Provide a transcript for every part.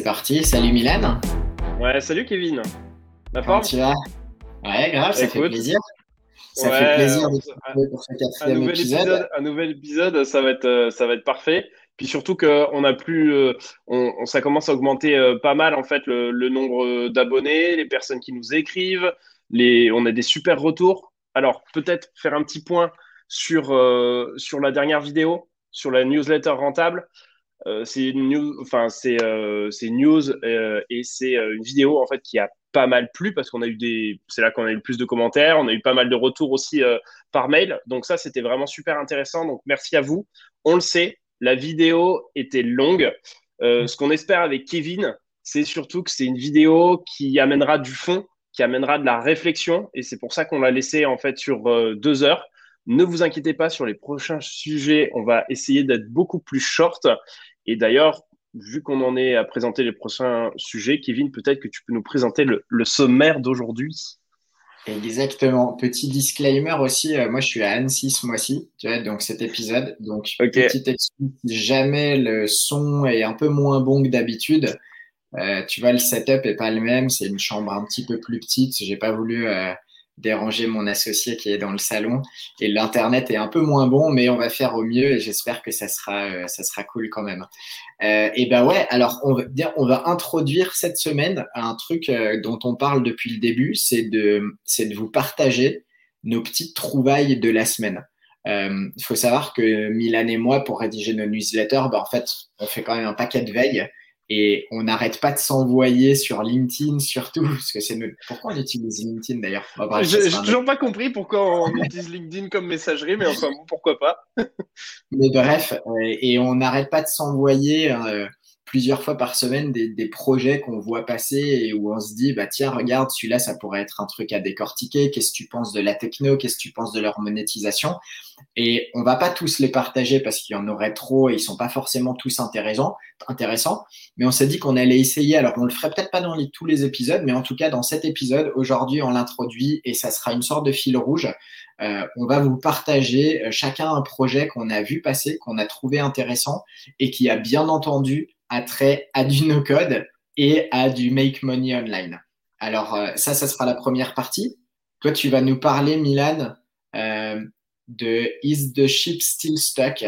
c'est parti. Salut Milan. Ouais, salut Kevin. La Comment tu vas? Ouais, grave, ça fait plaisir. Ça fait plaisir de pour ce quatrième épisode. Un nouvel épisode, ça va être, euh, ça va être parfait. Puis surtout qu'on a plus, euh, on, ça commence à augmenter euh, pas mal en fait le, nombre d'abonnés, les personnes qui nous écrivent, les, on a des super retours. Alors peut-être faire un petit point sur, sur la dernière vidéo, sur la newsletter rentable. Euh, c'est une news, enfin c'est euh, news euh, et c'est une vidéo en fait qui a pas mal plu parce qu'on a eu des, c'est là qu'on a eu le plus de commentaires, on a eu pas mal de retours aussi par mail. Donc ça c'était vraiment super intéressant. Donc merci à vous. On le sait, la vidéo était longue. ce qu'on espère avec Kevin, c'est surtout que c'est une vidéo qui amènera du fond, qui amènera de la réflexion et c'est pour ça qu'on l'a laissé en fait sur deux heures. Ne vous inquiétez pas sur les prochains sujets, on va essayer d'être beaucoup plus short et d'ailleurs, vu qu'on en est à présenter les prochains sujets, Kevin, peut-être que tu peux nous présenter le, sommaire d'aujourd'hui. Exactement. Petit disclaimer aussi, euh, moi je suis à Annecy ce mois-ci, tu vois, donc cet épisode. Donc, petite excuse, si jamais le son est un peu moins bon que d'habitude, euh, tu vois, le setup est pas le même, c'est une chambre un petit peu plus petite. J'ai pas voulu euh, déranger mon associé qui est dans le salon. Et l'internet est un peu moins bon, mais on va faire au mieux et j'espère que ça sera, euh, ça sera cool quand même. Euh, et ben ouais, alors on va, on va introduire cette semaine un truc euh, dont on parle depuis le début, c'est de, c'est de vous partager nos petites trouvailles de la semaine. Il faut savoir que Milan et moi, pour rédiger nos newsletters, ben en fait, on fait quand même un paquet de veille et on n'arrête pas de s'envoyer sur LinkedIn surtout, parce que c'est notre... Pourquoi on utilise LinkedIn d'ailleurs? Je n'ai toujours pas compris pourquoi on utilise LinkedIn comme messagerie, mais enfin pourquoi pas. Mais bref, euh, et on n'arrête pas de s'envoyer euh, plusieurs fois par semaine des, des projets qu'on voit passer et où on se dit, bah tiens, regarde, celui-là, ça pourrait être un truc à décortiquer, qu'est-ce que tu penses de la techno, qu'est-ce que tu penses de leur monétisation? Et on va pas tous les partager parce qu'il y en aurait trop et ils sont pas forcément tous intéressants, intéressants. Mais on s'est dit qu'on allait essayer. Alors, on le ferait peut-être pas dans tous les épisodes, mais en tout cas, dans cet épisode, aujourd'hui, on l'introduit et ça sera une sorte de fil rouge. Euh, on va vous partager euh, chacun un projet qu'on a vu passer, qu'on a trouvé intéressant et qui a bien entendu attrait à du no-code et à du make money online. Alors, euh, ça, ça sera la première partie. Toi, tu vas nous parler, Milan, euh, de Is the ship still stuck?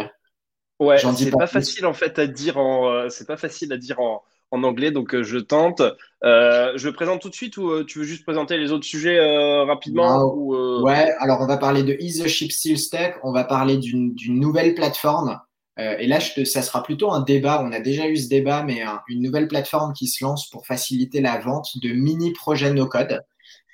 Ouais, c'est pas, pas facile en fait à dire en, euh, c'est pas facile à dire en, en anglais, donc je tente. Euh, je le présente tout de suite ou tu veux juste présenter les autres sujets rapidement ou, Ouais, alors on va parler de Is the ship still stuck? On va parler d'une nouvelle plateforme. Et là, ça sera plutôt un débat. On a déjà eu ce débat, mais une nouvelle plateforme qui se lance pour faciliter la vente de mini projets no code.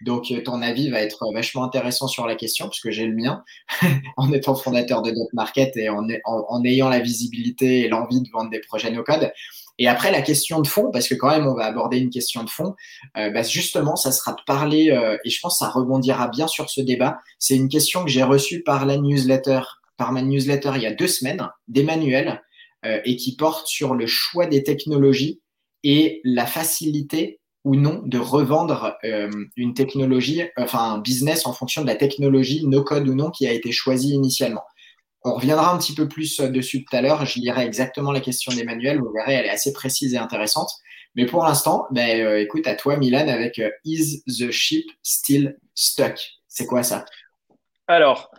Donc, euh, ton avis va être vachement intéressant sur la question, puisque j'ai le mien, en étant fondateur de Dot Market et en, ayant la visibilité et l'envie de vendre des projets no-code. Et après, la question de fond, parce que quand même, on va aborder une question de fond, euh, bah justement, ça sera de parler, euh, et je pense que ça rebondira bien sur ce débat. C'est une question que j'ai reçue par la newsletter, par ma newsletter il y a deux semaines, d'Emmanuel, et qui porte sur le choix des technologies et la facilité ou non de revendre euh, une technologie, enfin un business en fonction de la technologie, no code ou non, qui a été choisie initialement. On reviendra un petit peu plus dessus tout à l'heure. Je lirai exactement la question d'Emmanuel. Vous verrez, elle est assez précise et intéressante. Mais pour l'instant, ben, euh, écoute, à toi, Milan, avec euh, Is the ship still stuck? C'est quoi ça? Alors,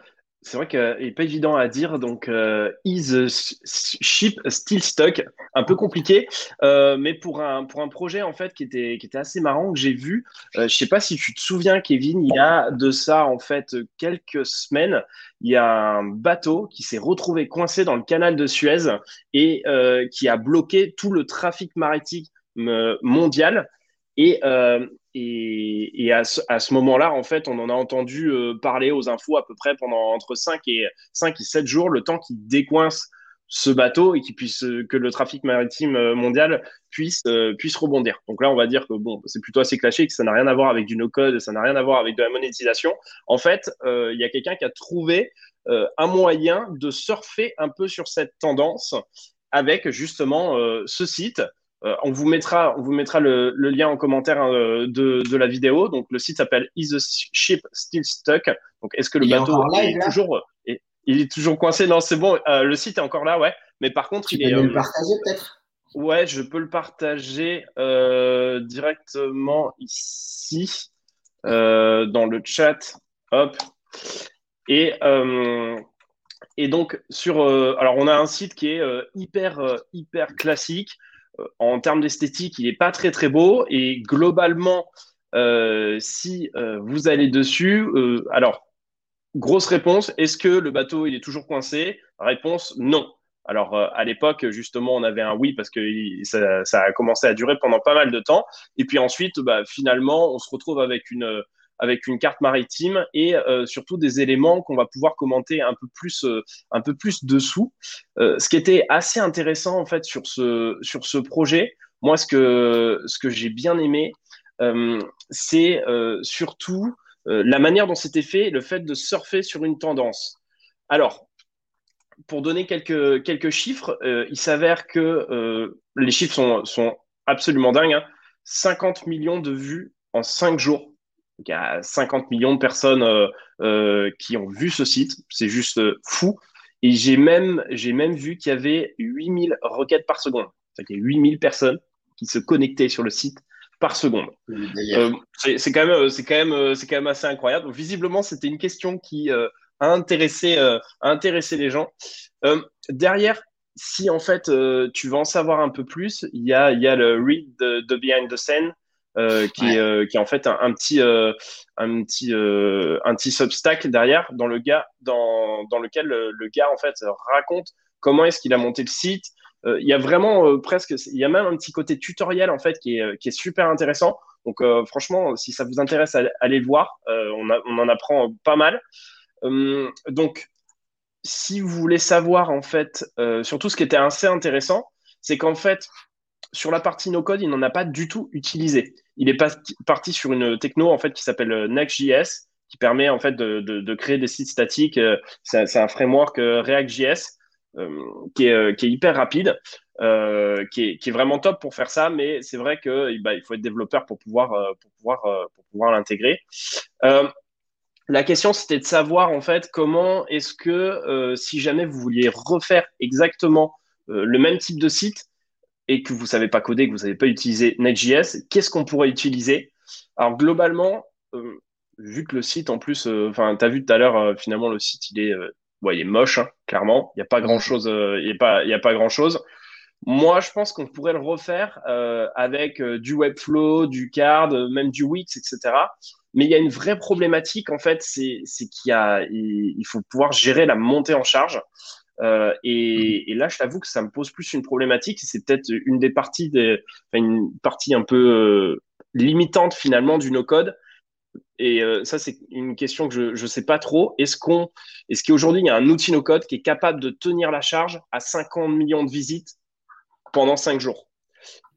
c'est vrai qu'il n'est pas évident à dire. Donc, euh, is ship still stuck? Un peu compliqué, euh, mais pour un, pour un projet en fait qui était, qui était assez marrant que j'ai vu. Euh, je ne sais pas si tu te souviens, Kevin, il y a de ça en fait quelques semaines, il y a un bateau qui s'est retrouvé coincé dans le canal de Suez et qui a bloqué tout le trafic maritime mondial. Et, et, à ce, moment-là, en fait, on en a entendu euh, parler aux infos à peu près pendant entre 5 et, 5 et 7 jours, le temps qu'il décoince ce bateau et puisse, euh, que le trafic maritime euh, mondial puisse, puisse rebondir. Donc là, on va dire que bon, c'est plutôt assez clashé, que ça n'a rien à voir avec du no-code, ça n'a rien à voir avec de la monétisation. En fait, il y a quelqu'un qui a trouvé un moyen de surfer un peu sur cette tendance avec justement ce site euh, on vous mettra, on vous mettra le, lien en commentaire hein, de, la vidéo. Donc le site s'appelle Is the ship still stuck? Donc est-ce que le bateau est, toujours, il est toujours coincé? Non, c'est bon. Euh, le site est encore là, ouais. Mais par contre, il est. le partager peut-être? Ouais, je peux le partager directement ici dans le chat. Hop. Et, et donc, sur, alors on a un site qui est hyper, hyper classique. En termes d'esthétique, il n'est pas très, très beau. Et globalement, si vous allez dessus, alors, grosse réponse, est-ce que le bateau, il est toujours coincé? Réponse, non. Alors, à l'époque, justement, on avait un oui parce que ça, ça, a commencé à durer pendant pas mal de temps. Et puis ensuite, bah, finalement, on se retrouve avec une, avec une carte maritime et euh, surtout des éléments qu'on va pouvoir commenter un peu plus, euh, un peu plus dessous. Euh, ce qui était assez intéressant en fait sur ce, sur ce projet, moi ce que, ce que j'ai bien aimé, c'est surtout la manière dont c'était fait, le fait de surfer sur une tendance. Alors, pour donner quelques, quelques chiffres, il s'avère que les chiffres sont, sont absolument dingues. 50 hein. millions de vues en 5 jours il y a 50 millions de personnes euh, euh, qui ont vu ce site. C'est juste euh, fou. Et j'ai même, j'ai même vu qu'il y avait 8000 requêtes par seconde. C'est-à-dire qu'il y a 8000 personnes qui se connectaient sur le site par seconde. c'est quand même, c'est quand même, c'est quand même assez incroyable. visiblement, c'était une question qui a intéressé, a intéressé les gens. derrière, si en fait tu veux en savoir un peu plus, il y a, il y a le read de behind the scene euh, qui, est, euh, qui est en fait un, petit, euh, un petit, un petit substack derrière dans, le gars, dans, dans lequel le, gars en fait raconte comment est-ce qu'il a monté le site. Il y a vraiment presque, il y a même un petit côté tutoriel en fait qui est, qui est super intéressant. Donc franchement, si ça vous intéresse, allez le voir. On, on, en apprend pas mal. donc, si vous voulez savoir en fait, surtout ce qui était assez intéressant, c'est qu'en fait, sur la partie no-code, il n'en a pas du tout utilisé. Il est parti sur une techno en fait qui s'appelle euh, Next.js, qui permet en fait de, créer des sites statiques. Euh, c'est un framework euh, React.js qui, est, hyper rapide, qui, est, vraiment top pour faire ça, mais c'est vrai qu'il bah, faut être développeur pour pouvoir l'intégrer. la question, c'était de savoir en fait comment est-ce que si jamais vous vouliez refaire exactement le même type de site, et que vous ne savez pas coder, que vous ne savez pas utiliser Next.js, qu'est-ce qu'on pourrait utiliser? Alors globalement, euh, vu que le site en plus, euh, enfin, tu as vu tout à l'heure, euh, finalement, le site, il est, moche, hein, clairement. Il n'y a pas grand-chose. il a, a pas grand-chose. Moi, je pense qu'on pourrait le refaire avec du Webflow, du Card, même du Wix, etc. Mais il y a une vraie problématique, en fait, c'est qu'il il faut pouvoir gérer la montée en charge. Euh, et, et, là, je t'avoue que ça me pose plus une problématique. C'est peut-être une des parties, des, enfin, une partie un peu euh, limitante finalement du no-code. Et euh, ça, c'est une question que je ne sais pas trop. Est-ce qu'on, est-ce qu'aujourd'hui il y a un outil no-code qui est capable de tenir la charge à 50 millions de visites pendant 5 jours?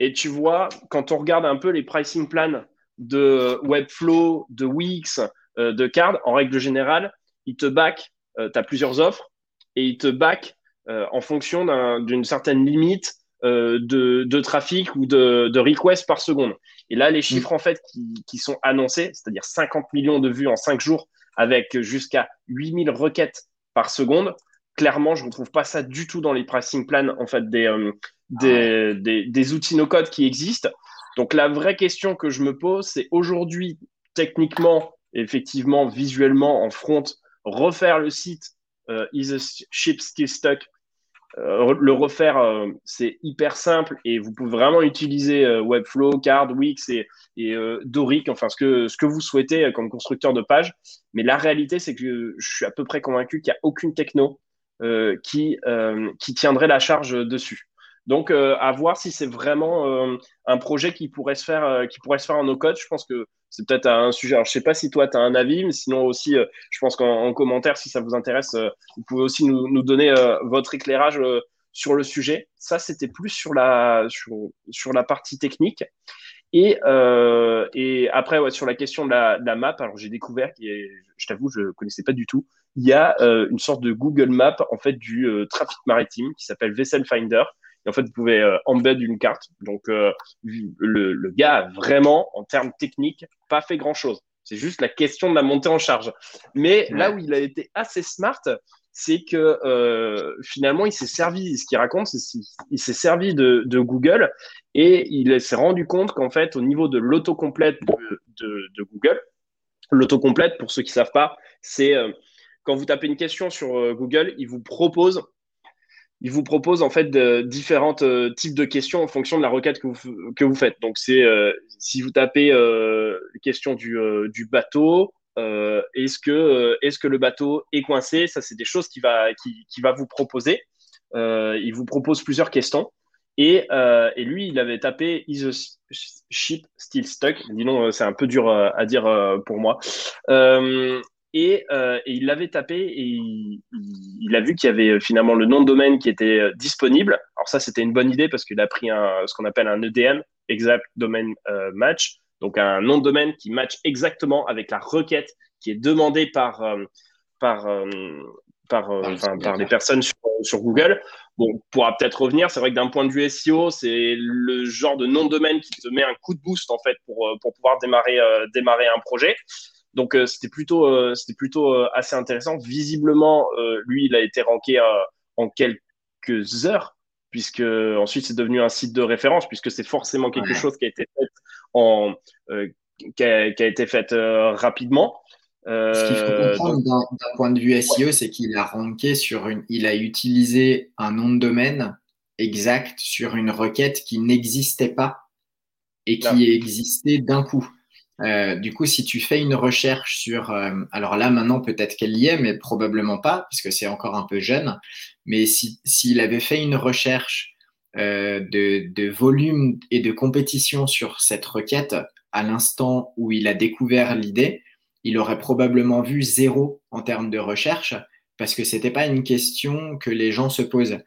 Et tu vois, quand on regarde un peu les pricing plans de Webflow, de Wix, de Card, en règle générale, ils te back. tu as plusieurs offres et il te back euh, en fonction d'une certaine limite euh, de, de, trafic ou de, de requests par seconde. Et là, les chiffres mm. en fait qui, qui sont annoncés, c'est-à-dire 50 millions de vues en 5 jours avec jusqu'à 8000 requêtes par seconde, clairement, je ne retrouve pas ça du tout dans les pricing plans en fait des, euh, des, ah des, des, outils no-code qui existent. Donc la vraie question que je me pose, c'est aujourd'hui, techniquement, effectivement, visuellement, en front, refaire le site is a ship still stuck? Euh, le refaire, euh, c'est hyper simple et vous pouvez vraiment utiliser Webflow, Card, Wix et, Doric, enfin ce que, ce que vous souhaitez comme constructeur de page. Mais la réalité, c'est que je suis à peu près convaincu qu'il n'y a aucune techno qui, qui tiendrait la charge dessus. Donc, à voir si c'est vraiment un projet qui pourrait se faire, qui pourrait se faire en no-code. Je pense que c'est peut-être un sujet. Alors, je sais pas si toi, tu as un avis, mais sinon aussi, euh, je pense qu'en commentaire, si ça vous intéresse, euh, vous pouvez aussi nous, donner euh, votre éclairage sur le sujet. Ça, c'était plus sur la, sur, la partie technique. Et, et après, sur la question de la, map, alors j'ai découvert, qui je t'avoue, je connaissais pas du tout, il y a une sorte de Google Map en fait du trafic maritime qui s'appelle Vessel Finder et en fait, vous pouvez euh, embed une carte. Donc, euh, le, le, gars a vraiment, en termes techniques, pas fait grand-chose. C'est juste la question de la montée en charge. Mais là où il a été assez smart, c'est que euh, finalement, il s'est servi, ce qu'il raconte, c'est qu'il s'est servi de, de, Google et il s'est rendu compte qu'en fait, au niveau de l'autocomplète de, de, de, Google, l'autocomplète, pour ceux qui ne savent pas, c'est euh, quand vous tapez une question sur Google, il vous propose il vous propose en fait de, différents euh, types de questions en fonction de la requête que vous, faites. Donc, c'est euh, si vous tapez euh, question du, euh, du bateau, est-ce que, est que le bateau est coincé Ça, c'est des choses qu'il va, qui, va vous proposer. il vous propose plusieurs questions. Et, et, lui, il avait tapé Is a ship still stuck Dis non, c'est un peu dur à dire pour moi. Euh, et, il l'avait tapé et il, a vu qu'il y avait euh, finalement le nom de domaine qui était euh, disponible. Alors ça, c'était une bonne idée parce qu'il a pris un, ce qu'on appelle un EDM, Exact Domain Match, donc un nom de domaine qui match exactement avec la requête qui est demandée par, par, par, par, les personnes sur, sur, Google. Bon, on pourra peut-être revenir. C'est vrai que d'un point de vue SEO, c'est le genre de nom de domaine qui te met un coup de boost en fait pour, pour pouvoir démarrer, démarrer un projet. Donc euh, c'était plutôt, euh, c'était plutôt euh, assez intéressant. Visiblement, lui, il a été ranké en quelques heures, puisque ensuite c'est devenu un site de référence, puisque c'est forcément quelque chose qui a été fait en, qui a, qui, a, été fait rapidement. Ce qu'il faut comprendre d'un point de vue SEO, c'est qu'il a ranké sur une, il a utilisé un nom de domaine exact sur une requête qui n'existait pas et qui existait d'un coup. Euh, du coup, si tu fais une recherche sur, euh, alors là maintenant peut-être qu'elle y est, mais probablement pas, puisque c'est encore un peu jeune. Mais s'il avait fait une recherche euh, de, volume et de compétition sur cette requête à l'instant où il a découvert l'idée, il aurait probablement vu zéro en termes de recherche, parce que c'était pas une question que les gens se posent.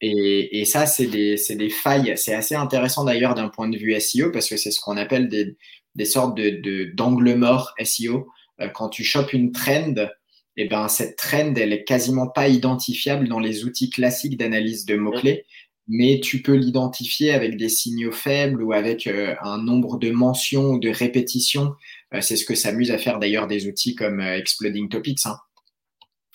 Et, et ça, c'est des, des, failles. C'est assez intéressant d'ailleurs d'un point de vue SEO, parce que c'est ce qu'on appelle des, des sortes de d'angles morts SEO. Euh, quand tu chopes une trend, eh ben, cette trend, elle est quasiment pas identifiable dans les outils classiques d'analyse de mots-clés, mais tu peux l'identifier avec des signaux faibles ou avec euh, un nombre de mentions ou de répétitions. Euh, c'est ce que s'amusent à faire d'ailleurs des outils comme Exploding Topics. Hein.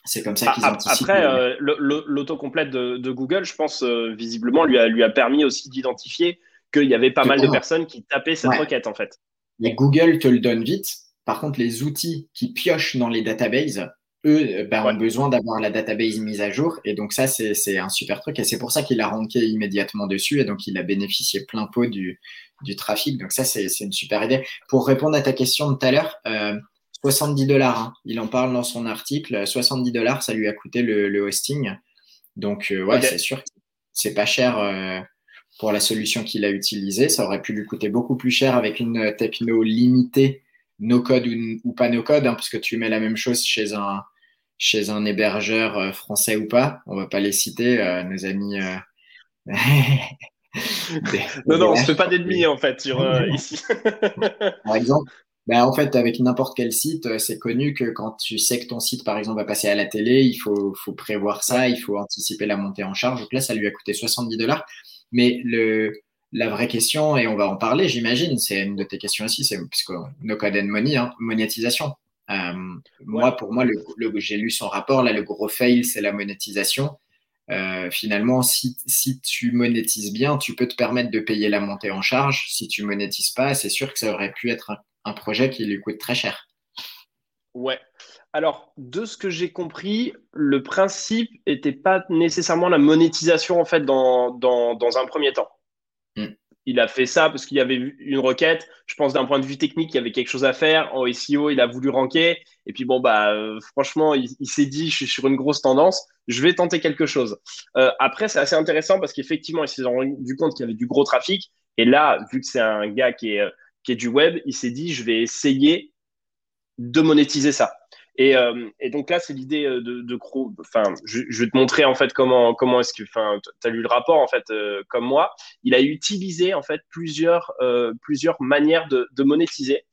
C'est comme ça qu'ils anticipent. Après, l'autocomplète de, de, Google, je pense, visiblement, lui a, lui a permis aussi d'identifier qu'il y avait pas mal de personnes qui tapaient cette requête, en fait. Google te le donne vite. Par contre, les outils qui piochent dans les databases, eux, euh, ben, ont besoin d'avoir la database mise à jour. Et donc ça, c'est un super truc. Et c'est pour ça qu'il a ranké immédiatement dessus. Et donc, il a bénéficié plein pot du, du trafic. Donc ça, c'est une super idée. Pour répondre à ta question de tout à l'heure, 70 euh, dollars. Hein. Il en parle dans son article. 70 dollars, ça lui a coûté le, hosting. Donc, euh, ouais, c'est sûr. C'est pas cher pour la solution qu'il a utilisée. Ça aurait pu lui coûter beaucoup plus cher avec une techno limitée, no code ou, pas no code, hein, parce que tu mets la même chose chez un, chez un hébergeur euh, français ou pas. On va pas les citer, euh, nos amis. Euh, non, non, on se fait pas d'ennemis en fait sur, ici. par exemple, ben, en fait, avec n'importe quel site, c'est connu que quand tu sais que ton site, par exemple, va passer à la télé, il faut, faut prévoir ça, il faut anticiper la montée en charge. Donc là, ça lui a coûté 70 dollars. Mais le, la vraie question, et on va en parler, j'imagine, c'est une de tes questions aussi, c'est puisque no code and money, hein, monétisation. Euh, moi, pour moi, le, j'ai lu son rapport, là, le gros fail, c'est la monétisation. Euh, finalement, si, si, tu monétises bien, tu peux te permettre de payer la montée en charge. Si tu monétises pas, c'est sûr que ça aurait pu être un, un projet qui lui coûte très cher. Ouais. Alors, de ce que j'ai compris, le principe n'était pas nécessairement la monétisation en fait dans, dans, dans un premier temps. Hmm. Il a fait ça parce qu'il y avait une requête. Je pense d'un point de vue technique, il y avait quelque chose à faire. En SEO, il a voulu ranker. Et puis bon, bah, euh, franchement, il, s'est dit, je suis sur une grosse tendance, je vais tenter quelque chose. Euh, après, c'est assez intéressant parce qu'effectivement, il s'est rendu compte qu'il y avait du gros trafic. Et là, vu que c'est un gars qui est, euh, qui est du web, il s'est dit, je vais essayer de monétiser ça. Et, euh, et, donc là, c'est l'idée euh, de, de Enfin, je, je, vais te montrer en fait comment comment est-ce que. Enfin, tu as lu le rapport en fait euh, comme moi. Il a utilisé en fait plusieurs plusieurs manières de, de, monétiser.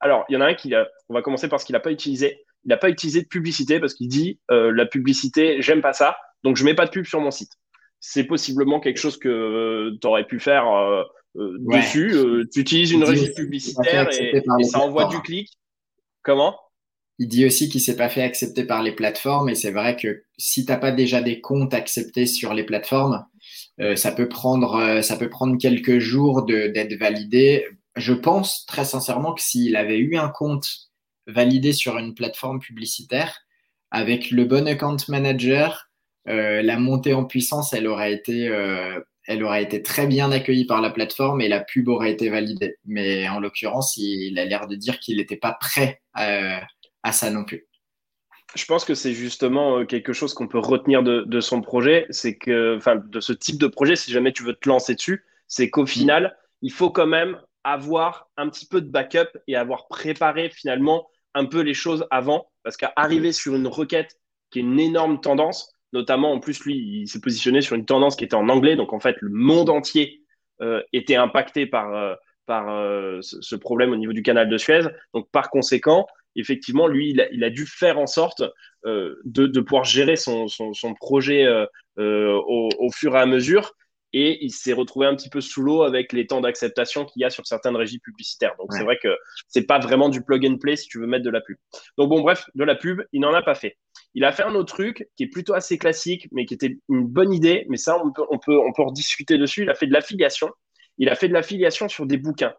Alors, il y en a un qui a. On va commencer par ce qu'il n'a pas utilisé. Il n'a pas utilisé de publicité parce qu'il dit la publicité, j'aime pas ça, donc je mets pas de pub sur mon site. C'est possiblement quelque chose que tu aurais pu faire dessus. tu utilises une régie publicitaire et, et ça envoie du clic. Comment? Il dit aussi qu'il s'est pas fait accepter par les plateformes et c'est vrai que si t'as pas déjà des comptes acceptés sur les plateformes, euh, ça peut prendre euh, ça peut prendre quelques jours d'être validé. Je pense très sincèrement que s'il avait eu un compte validé sur une plateforme publicitaire avec le bon account manager, euh, la montée en puissance, elle aurait été elle aurait été très bien accueillie par la plateforme et la pub aurait été validée. Mais en l'occurrence, il a l'air de dire qu'il n'était pas prêt à, ça non plus. Je pense que c'est justement euh, quelque chose qu'on peut retenir de, son projet, c'est que, enfin, de ce type de projet, si jamais tu veux te lancer dessus, c'est qu'au final, il faut quand même avoir un petit peu de backup et avoir préparé finalement un peu les choses avant, parce qu'arriver sur une requête qui est une énorme tendance, notamment en plus lui, il s'est positionné sur une tendance qui était en anglais, donc en fait le monde entier euh, était impacté par, euh, par ce problème au niveau du canal de Suez. Donc par conséquent, effectivement, lui, il a, dû faire en sorte euh, de, pouvoir gérer son, projet euh, euh, au, fur et à mesure. Et il s'est retrouvé un petit peu sous l'eau avec les temps d'acceptation qu'il y a sur certaines régies publicitaires. Donc, c'est vrai que c'est pas vraiment du plug and play si tu veux mettre de la pub. Donc, bon, bref, de la pub, il n'en a pas fait. Il a fait un autre truc qui est plutôt assez classique, mais qui était une bonne idée. Mais ça, on peut, on peut, on peut rediscuter dessus. Il a fait de l'affiliation. Il a fait de l'affiliation sur des bouquins.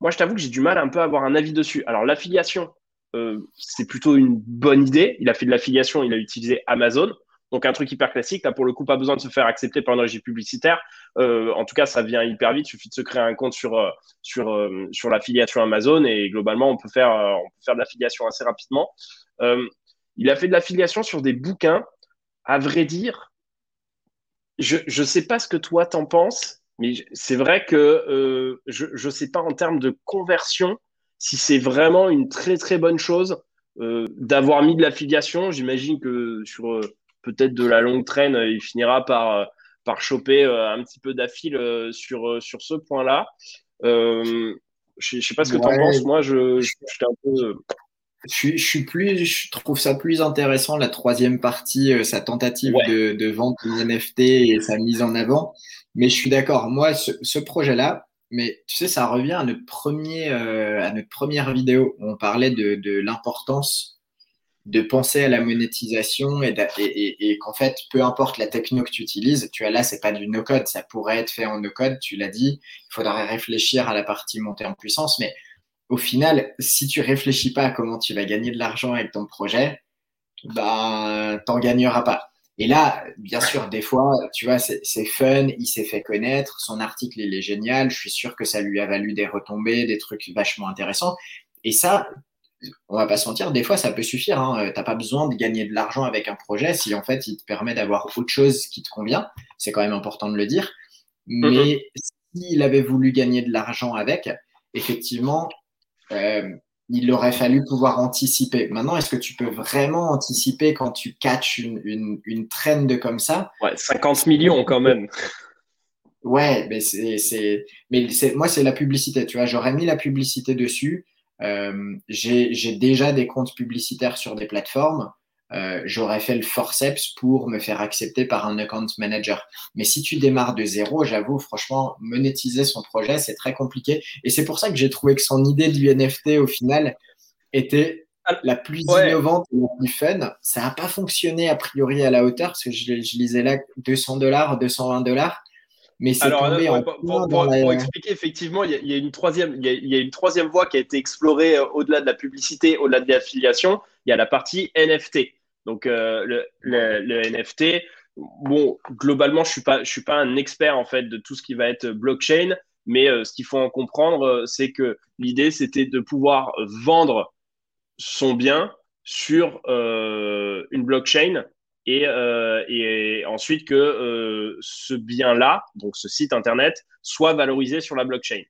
Moi, je t'avoue que j'ai du mal un peu à avoir un avis dessus. Alors, l'affiliation, euh, c'est plutôt une bonne idée. Il a fait de l'affiliation, il a utilisé Amazon. Donc un truc hyper classique, tu pour le coup pas besoin de se faire accepter par une régie publicitaire. Euh, en tout cas, ça vient hyper vite, il suffit de se créer un compte sur, euh, sur, sur l'affiliation Amazon et globalement, on peut faire, on peut faire de l'affiliation assez rapidement. il a fait de l'affiliation sur des bouquins. À vrai dire, je ne sais pas ce que toi t'en penses, mais c'est vrai que je ne sais pas en termes de conversion si c'est vraiment une très très bonne chose euh, d'avoir mis de l'affiliation, j'imagine que sur euh, peut-être de la longue traîne, euh, il finira par, par choper un petit peu d'affil sur, sur ce point-là. je ne sais pas ce que tu en penses. Moi, je, je, un peu. Je, suis plus, je trouve ça plus intéressant la troisième partie, sa tentative de, de, vente de NFT et sa mise en avant. Mais je suis d'accord. Moi, ce, ce projet-là, mais tu sais, ça revient à notre, premier, euh, à notre première vidéo où on parlait de, l'importance de penser à la monétisation et, qu'en fait, peu importe la techno que tu utilises, tu as là, c'est pas du no-code, ça pourrait être fait en no-code, tu l'as dit, il faudrait réfléchir à la partie montée en puissance, mais au final, si tu réfléchis pas à comment tu vas gagner de l'argent avec ton projet, ben, t'en gagneras pas. Et là, bien sûr, des fois, tu vois, c'est fun, il s'est fait connaître, son article, il est génial, je suis sûr que ça lui a valu des retombées, des trucs vachement intéressants. Et ça, on va pas se mentir, des fois, ça peut suffire. Hein. T'as pas besoin de gagner de l'argent avec un projet si en fait, il te permet d'avoir autre chose qui te convient. C'est quand même important de le dire. Mm-hmm. Mais s'il avait voulu gagner de l'argent avec, effectivement, euh, il aurait fallu pouvoir anticiper. Maintenant, est-ce que tu peux vraiment anticiper quand tu catches une, une, une trend comme ça? Ouais, 50 millions quand même. Ouais, mais c'est, mais c'est, moi c'est la publicité. Tu vois, j'aurais mis la publicité dessus. Euh, j'ai déjà des comptes publicitaires sur des plateformes. Euh, j'aurais fait le forceps pour me faire accepter par un account manager. Mais si tu démarres de zéro, j'avoue, franchement, monétiser son projet, c'est très compliqué. Et c'est pour ça que j'ai trouvé que son idée du NFT, au final, était la plus innovante et la plus fun. Ça n'a pas fonctionné a priori à la hauteur, parce que je, lisais là 200 dollars, 220 dollars. Mais c'est tombé en pour, expliquer, effectivement, il y, a, une troisième, il y a, une troisième voie qui a été explorée euh, au-delà de la publicité, au-delà de l'affiliation. Il y a la partie NFT. Donc euh, le, NFT, bon, globalement, je suis pas, je suis pas un expert en fait de tout ce qui va être blockchain, mais euh, ce qu'il faut en comprendre, euh, c'est que l'idée c'était de pouvoir vendre son bien sur une blockchain et, et ensuite que ce bien-là, donc ce site internet, soit valorisé sur la blockchain.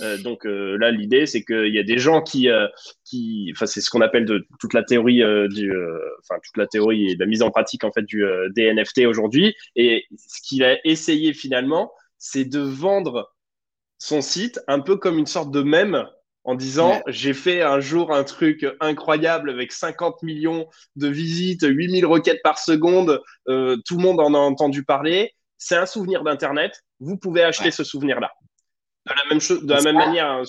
Euh, donc euh, là, l'idée, c'est qu'il y a des gens qui, euh, qui enfin, c'est ce qu'on appelle de, toute la théorie du, enfin, toute la théorie et la mise en pratique en fait du des NFT aujourd'hui. Et ce qu'il a essayé finalement, c'est de vendre son site un peu comme une sorte de mème en disant j'ai fait un jour un truc incroyable avec 50 millions de visites, 8000 requêtes par seconde, tout le monde en a entendu parler. C'est un souvenir d'Internet. Vous pouvez acheter ce souvenir-là. De la même, de la même manière, hein,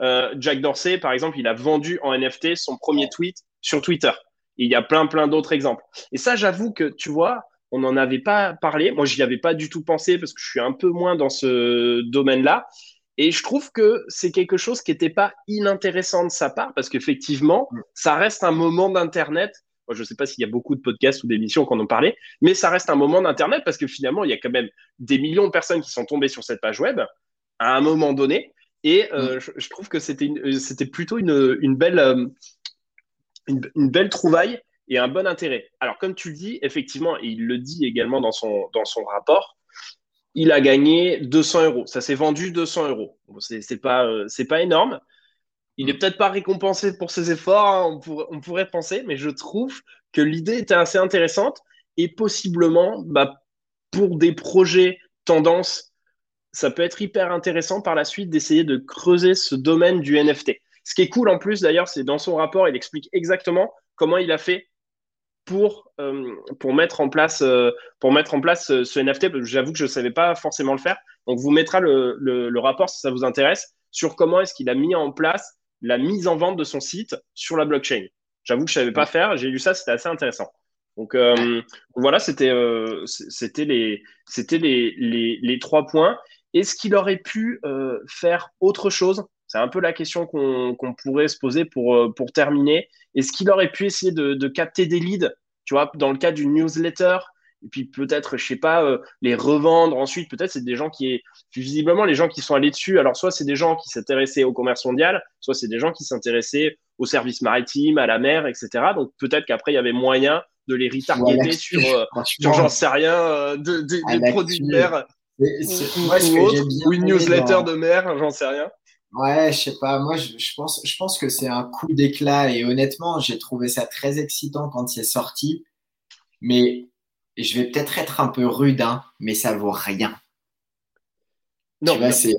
euh, Jack Dorsey, par exemple, il a vendu en NFT son premier tweet sur Twitter. il y a plein, plein d'autres exemples. Et ça, j'avoue que, tu vois, on n'en avait pas parlé. Moi, j'y avais pas du tout pensé parce que je suis un peu moins dans ce domaine-là. Et je trouve que c'est quelque chose qui n'était pas inintéressant de sa part parce qu'effectivement, mm. ça reste un moment d'Internet. Moi, je ne sais pas s'il y a beaucoup de podcasts ou d'émissions qui en ont parlé, mais ça reste un moment d'Internet parce que finalement, il y a quand même des millions de personnes qui sont tombées sur cette page web à un moment donné. Et euh, mm. je, trouve que c'était, c'était plutôt une, une belle, euh, une, belle trouvaille et un bon intérêt. Alors, comme tu le dis, effectivement, et il le dit également dans son, dans son rapport, il a gagné 200 euros. Ça s'est vendu 200 euros. c'est pas, euh, c'est pas énorme. Il n'est peut-être pas récompensé pour ses efforts, hein, on, pourrait penser, mais je trouve que l'idée était assez intéressante et possiblement, bah, pour des projets tendance, ça peut être hyper intéressant par la suite d'essayer de creuser ce domaine du NFT. Ce qui est cool en plus d'ailleurs, c'est dans son rapport, il explique exactement comment il a fait pour, euh, pour mettre en place, euh, pour mettre en place euh, ce, NFT. J'avoue que je ne savais pas forcément le faire. Donc, vous mettra le, le, rapport si ça vous intéresse sur comment est-ce qu'il a mis en place la mise en vente de son site sur la blockchain. J'avoue que je ne savais pas faire. J'ai lu ça, c'était assez intéressant. Donc, voilà, c'était c'était les, les, les, les, trois points. Est-ce qu'il aurait pu faire autre chose? C'est un peu la question qu'on pourrait se poser pour, euh, pour terminer. Est-ce qu'il aurait pu essayer de, capter des leads, tu vois, dans le cas d'une newsletter? Et puis peut-être, je sais pas, euh, les revendre ensuite. Peut-être c'est des gens qui, visiblement, les gens qui sont allés dessus. Alors soit c'est des gens qui s'intéressaient au commerce mondial, soit c'est des gens qui s'intéressaient aux services maritimes, à la mer, etc. Donc peut-être qu'après il y avait moyen de les retargeter sur, euh, j'en sais rien, de, des produits de mer ou, une newsletter de mer, j'en sais rien. Ouais, je sais pas. Moi, je, pense, je pense que c'est un coup d'éclat et honnêtement, j'ai trouvé ça très excitant quand c'est sorti. Mais je vais peut-être être un peu rude, hein, mais ça vaut rien. Non, c'est,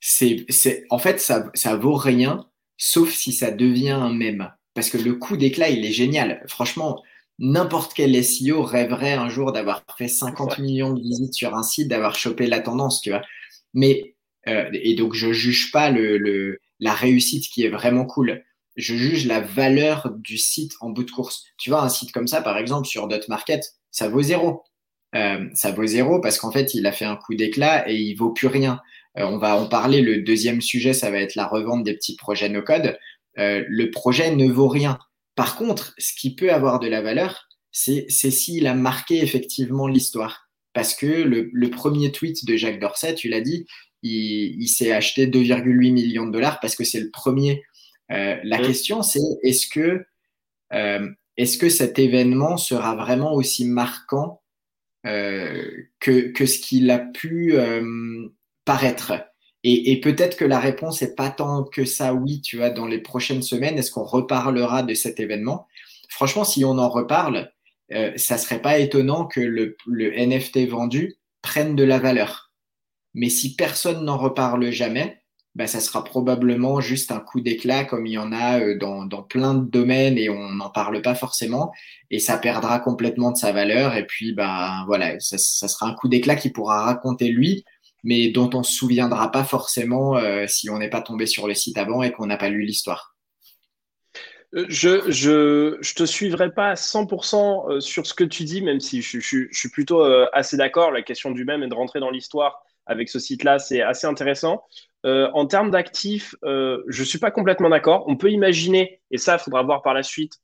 c'est, c'est, en fait, ça, ça vaut rien, sauf si ça devient un mème. Parce que le coup d'éclat, il est génial. Franchement, n'importe quel SEO rêverait un jour d'avoir fait 50 millions de visites sur un site, d'avoir chopé la tendance, tu vois. Mais euh, et donc, je juge pas le, la réussite qui est vraiment cool. Je juge la valeur du site en bout de course. Tu vois, un site comme ça, par exemple, sur Dot Market, ça vaut zéro. Euh, ça vaut zéro parce qu'en fait, il a fait un coup d'éclat et il vaut plus rien. Euh, on va en parler. Le deuxième sujet, ça va être la revente des petits projets no code. le projet ne vaut rien. Par contre, ce qui peut avoir de la valeur, c'est s'il a marqué effectivement l'histoire. Parce que le, le, premier tweet de Jacques Dorset, tu l'as dit, il, s'est acheté 2,8 millions de dollars parce que c'est le premier. Euh, la mmh. question, c'est est-ce que, euh, est-ce que cet événement sera vraiment aussi marquant euh, que, que, ce qu'il a pu paraître? Et, et peut-être que la réponse n'est pas tant que ça, oui, tu vois, dans les prochaines semaines, est-ce qu'on reparlera de cet événement? Franchement, si on en reparle, ça serait pas étonnant que le, le NFT vendu prenne de la valeur. Mais si personne n'en reparle jamais, bah, ça sera probablement juste un coup d'éclat comme il y en a euh, dans, dans plein de domaines et on n'en parle pas forcément et ça perdra complètement de sa valeur et puis bah voilà ça, ça sera un coup d'éclat qui pourra raconter lui mais dont on se souviendra pas forcément euh, si on n'est pas tombé sur le site avant et qu'on n'a pas lu l'histoire. Euh, je, je, te suivrai pas à 100% sur ce que tu dis, même si je, suis plutôt assez d'accord. La question du même est de rentrer dans l'histoire avec ce site-là, c'est assez intéressant. Euh, en termes d'actifs, euh, je ne suis pas complètement d'accord. On peut imaginer, et ça, il faudra voir par la suite,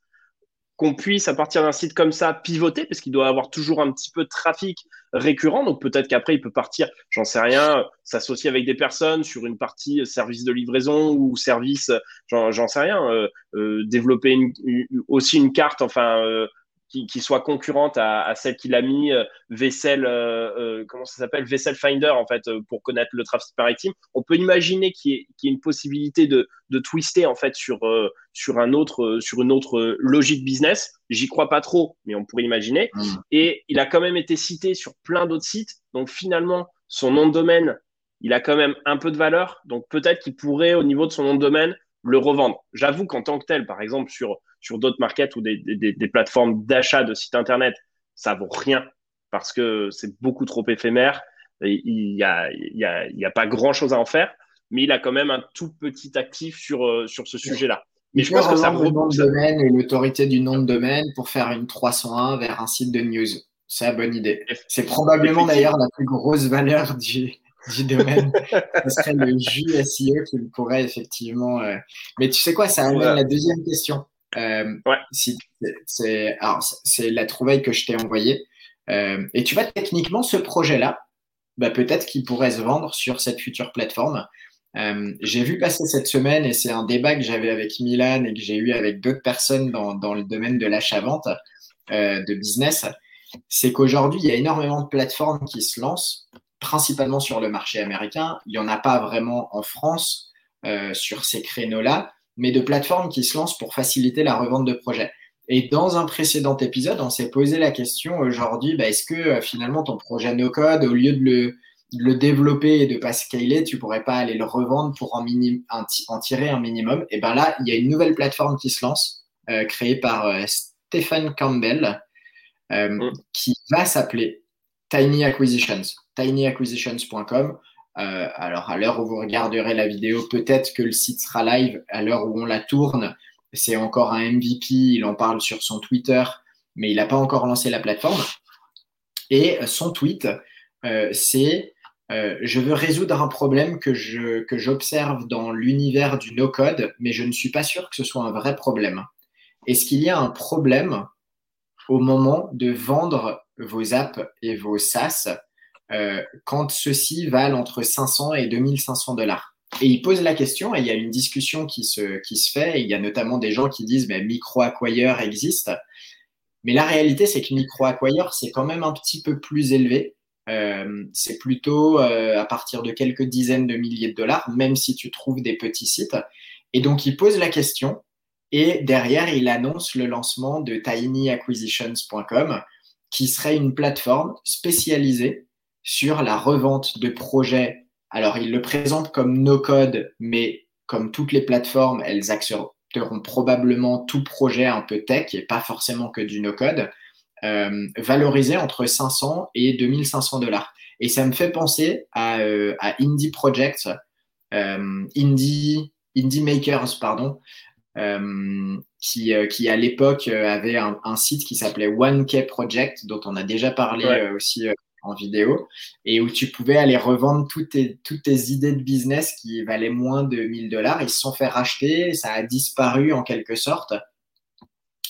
qu'on puisse, à partir d'un site comme ça, pivoter, parce qu'il doit avoir toujours un petit peu de trafic récurrent. Donc peut-être qu'après, il peut partir, j'en sais rien, s'associer avec des personnes sur une partie service de livraison ou service, j'en sais rien, euh, développer aussi une carte, enfin qui, soit concurrente à, celle qu'il a mis euh, vaisselle, euh, euh, comment ça s'appelle, vaisselle Finder en fait pour connaître le trafic maritime. On peut imaginer qu'il y, ait une possibilité de, twister en fait sur sur un autre sur une autre logique business. J'y crois pas trop, mais on pourrait imaginer. Mmh. Et il a quand même été cité sur plein d'autres sites, donc finalement son nom de domaine, il a quand même un peu de valeur. Donc peut-être qu'il pourrait au niveau de son nom de domaine le revendre. J'avoue qu'en tant que tel, par exemple sur sur d'autres markets ou des, plateformes d'achat de sites internet, ça vaut rien parce que c'est beaucoup trop éphémère. il n'y a, y a, pas grand chose à en faire, mais il a quand même un tout petit actif sur, euh, sur ce sujet-là. Mais je pense que ça le nom de domaine et l'autorité du nom de domaine pour faire une 301 vers un site de news. C'est la bonne idée. C'est probablement d'ailleurs la plus grosse valeur du, du domaine. Ce serait le jus SEO qui pourrait effectivement. Euh, mais tu sais quoi, ça amène à la deuxième question. Euh, si, c'est, la trouvaille que je t'ai envoyée. Euh, et tu vois, techniquement, ce projet-là, bah, peut-être qu'il pourrait se vendre sur cette future plateforme. j'ai vu passer cette semaine, et c'est un débat que j'avais avec Milan et que j'ai eu avec d'autres personnes dans, dans, le domaine de l'achat-vente de business, c'est qu'aujourd'hui, il y a énormément de plateformes qui se lancent principalement sur le marché américain. Il n'y en a pas vraiment en France euh, sur ces créneaux-là, mais de plateformes qui se lancent pour faciliter la revente de projets. Et dans un précédent épisode, on s'est posé la question aujourd'hui, bah, est-ce que euh, finalement ton projet no-code, au lieu de le, le, développer et de pas scaler, tu pourrais pas aller le revendre pour en, en, tirer un minimum? Et bien là, il y a une nouvelle plateforme qui se lance, euh, créée par Stephen Campbell, mm. qui va s'appeler Tiny Acquisitions tinyacquisitions.com. Euh, alors, à l'heure où vous regarderez la vidéo, peut-être que le site sera live. À l'heure où on la tourne, c'est encore un MVP. Il en parle sur son Twitter, mais il n'a pas encore lancé la plateforme. Et son tweet, euh, c'est euh, Je veux résoudre un problème que, que j'observe dans l'univers du no-code, mais je ne suis pas sûr que ce soit un vrai problème. Est-ce qu'il y a un problème au moment de vendre vos apps et vos SaaS euh, quand ceux-ci valent entre 500 et 2500 dollars. Et il pose la question et il y a une discussion qui se, qui se fait. il y a notamment des gens qui disent mais micro-acquire existe. Mais la réalité, c'est que micro-acquire, c'est quand même un petit peu plus élevé. Euh, c'est plutôt euh, à partir de quelques dizaines de milliers de dollars, même si tu trouves des petits sites. Et donc, il pose la question et derrière, il annonce le lancement de tinyacquisitions.com, qui serait une plateforme spécialisée sur la revente de projets. Alors, il le présente comme no-code, mais comme toutes les plateformes, elles accepteront probablement tout projet un peu tech et pas forcément que du no-code, euh, valorisé entre 500 et 2500 dollars. Et ça me fait penser à, euh, Indie Projects, euh, Indie, Indie Makers, pardon, qui, qui à l'époque avait un, un, site qui s'appelait 1K Project, dont on a déjà parlé aussi en vidéo et où tu pouvais aller revendre toutes tes, toutes tes idées de business qui valaient moins de 1000 dollars. Ils se sont fait racheter, ça a disparu en quelque sorte.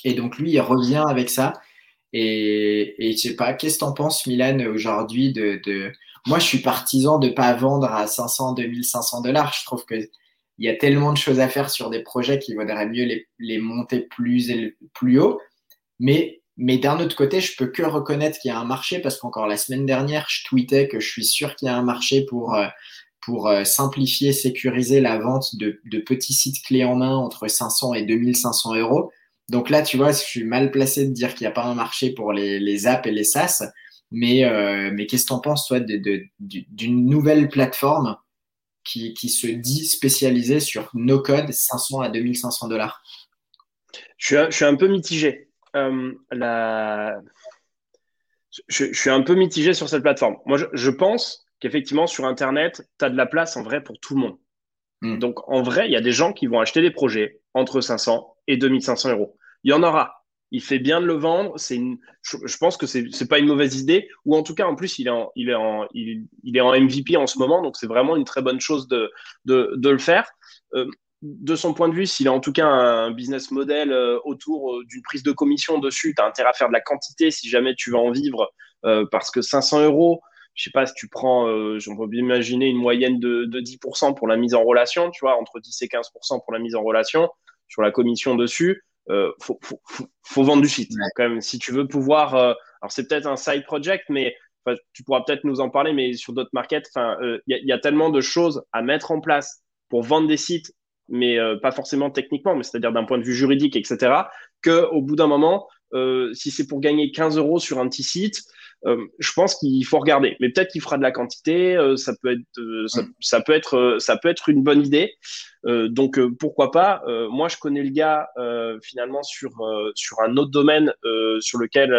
Et donc lui, il revient avec ça. Et, et je sais pas, qu'est-ce que t'en penses, Milan, aujourd'hui de, de, Moi, je suis partisan de pas vendre à 500, 2500 dollars. Je trouve que il y a tellement de choses à faire sur des projets qu'il vaudrait mieux les, les monter plus, plus haut. Mais mais d'un autre côté, je peux que reconnaître qu'il y a un marché parce qu'encore la semaine dernière, je tweetais que je suis sûr qu'il y a un marché pour, euh, pour euh, simplifier, sécuriser la vente de, de, petits sites clés en main entre 500 et 2500 euros. Donc là, tu vois, je suis mal placé de dire qu'il n'y a pas un marché pour les, les apps et les SaaS. Mais, euh, mais qu'est-ce que tu en penses, toi, d'une nouvelle plateforme qui, qui, se dit spécialisée sur no code 500 à 2500 dollars je suis un peu mitigé euh, la... je, suis un peu mitigé sur cette plateforme. Moi, je, pense qu'effectivement, sur Internet, tu as de la place en vrai pour tout le monde. Hmm. Donc, en vrai, il y a des gens qui vont acheter des projets entre 500 et 2500 euros. Il y en aura. Il fait bien de le vendre. C'est une... je, pense que c'est n'est pas une mauvaise idée. Ou en tout cas, en plus, il est en, MVP en ce moment. Donc, c'est vraiment une très bonne chose de, de, de le faire. Euh, de son point de vue, s'il a en tout cas un business model euh, autour euh, d'une prise de commission dessus, tu as intérêt à faire de la quantité si jamais tu vas en vivre, parce que 500 euros, je sais pas si tu prends, j'en peux imaginer une moyenne de, 10% pour la mise en relation, tu vois, entre 10 et 15% pour la mise en relation, sur la commission dessus, faut, faut, vendre du site. Quand même, si tu veux pouvoir, alors c'est peut-être un side project, mais tu pourras peut-être nous en parler, mais sur d'autres markets, il y, y, a tellement de choses à mettre en place pour vendre des sites mais euh, pas forcément techniquement, mais c'est-à-dire d'un point de vue juridique, etc., qu'au bout d'un moment, euh, si c'est pour gagner 15 euros sur un petit site, euh, je pense qu'il faut regarder. Mais peut-être qu'il fera de la quantité, ça peut être, ça, ça, peut être, ça peut être une bonne idée. donc pourquoi pas? Moi, je connais le gars finalement sur sur un autre domaine sur lequel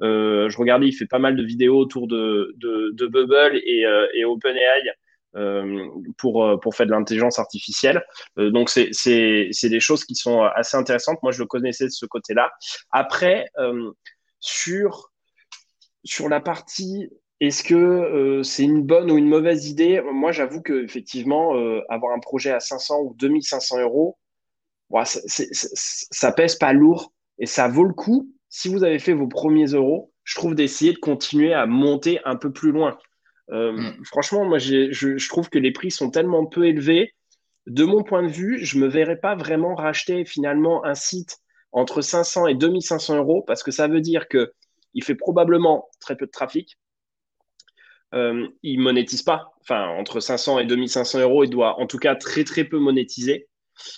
je regardais, il fait pas mal de vidéos autour de de, de Bubble et, et OpenAI pour, pour faire de l'intelligence artificielle. donc, c'est des choses qui sont assez intéressantes. Moi, je le connaissais de ce côté-là. Après, sur, sur la partie est-ce que c'est une bonne ou une mauvaise idée? Moi, j'avoue que effectivement, avoir un projet à 500 ou 2500 euros, ça, ça pèse pas lourd et ça vaut le coup. Si vous avez fait vos premiers euros, je trouve d'essayer de continuer à monter un peu plus loin. Euh, mm. Franchement, moi, je, je, trouve que les prix sont tellement peu élevés. De mon point de vue, je ne me verrais pas vraiment racheter finalement un site entre 500 et 2500 euros parce que ça veut dire qu'il fait probablement très peu de trafic. Euh, il monétise pas. Enfin, entre 500 et 2500 euros, il doit en tout cas très très peu monétiser.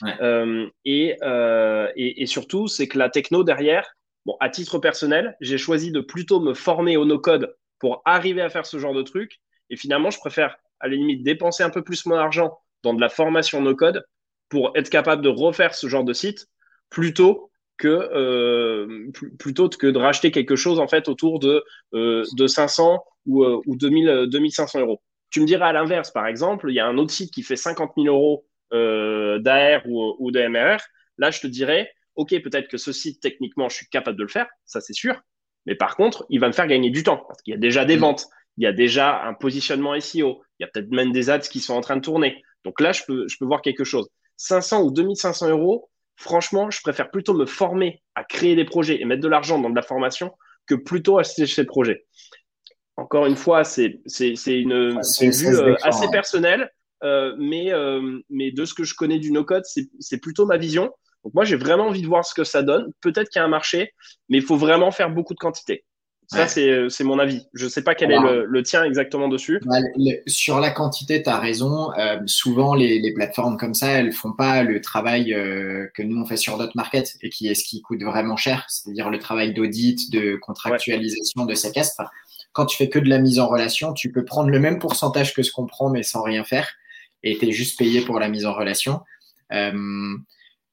Euh, euh, et, et, surtout, c'est que la techno derrière, bon, à titre personnel, j'ai choisi de plutôt me former au no-code pour arriver à faire ce genre de truc. Et finalement, je préfère à la limite dépenser un peu plus mon argent dans de la formation no-code pour être capable de refaire ce genre de site plutôt que euh, plutôt que de racheter quelque chose en fait autour de, de 500 ou, ou 2000, 2500 euros. Tu me dirais à l'inverse, par exemple, il y a un autre site qui fait 50 000 euros euh, d'AR ou, ou de MRR, là, je te dirais, OK, peut-être que ce site, techniquement, je suis capable de le faire, ça c'est sûr. Mais par contre, il va me faire gagner du temps parce qu'il y a déjà des mm. ventes, il y a déjà un positionnement SEO, il y a peut-être même des ads qui sont en train de tourner. Donc là, je peux, je peux voir quelque chose. 500 ou 2500 euros, franchement, je préfère plutôt me former à créer des projets et mettre de l'argent dans de la formation que plutôt acheter ces projets. Encore une fois, c'est une, une vue euh, assez hein. personnelle. Euh, mais, euh, mais de ce que je connais du no-code, c'est plutôt ma vision. Donc moi, j'ai vraiment envie de voir ce que ça donne. Peut-être qu'il y a un marché, mais il faut vraiment faire beaucoup de quantité. Ça, c'est mon avis. Je ne sais pas quel est le, tien exactement dessus. sur la quantité, tu as raison. Euh, souvent, les, les, plateformes comme ça, elles font pas le travail que nous, on fait sur d'autres markets et qui est ce qui coûte vraiment cher, c'est-à-dire le travail d'audit, de contractualisation, de séquestre. Quand tu fais que de la mise en relation, tu peux prendre le même pourcentage que ce qu'on prend, mais sans rien faire et était juste payé pour la mise en relation. Euh,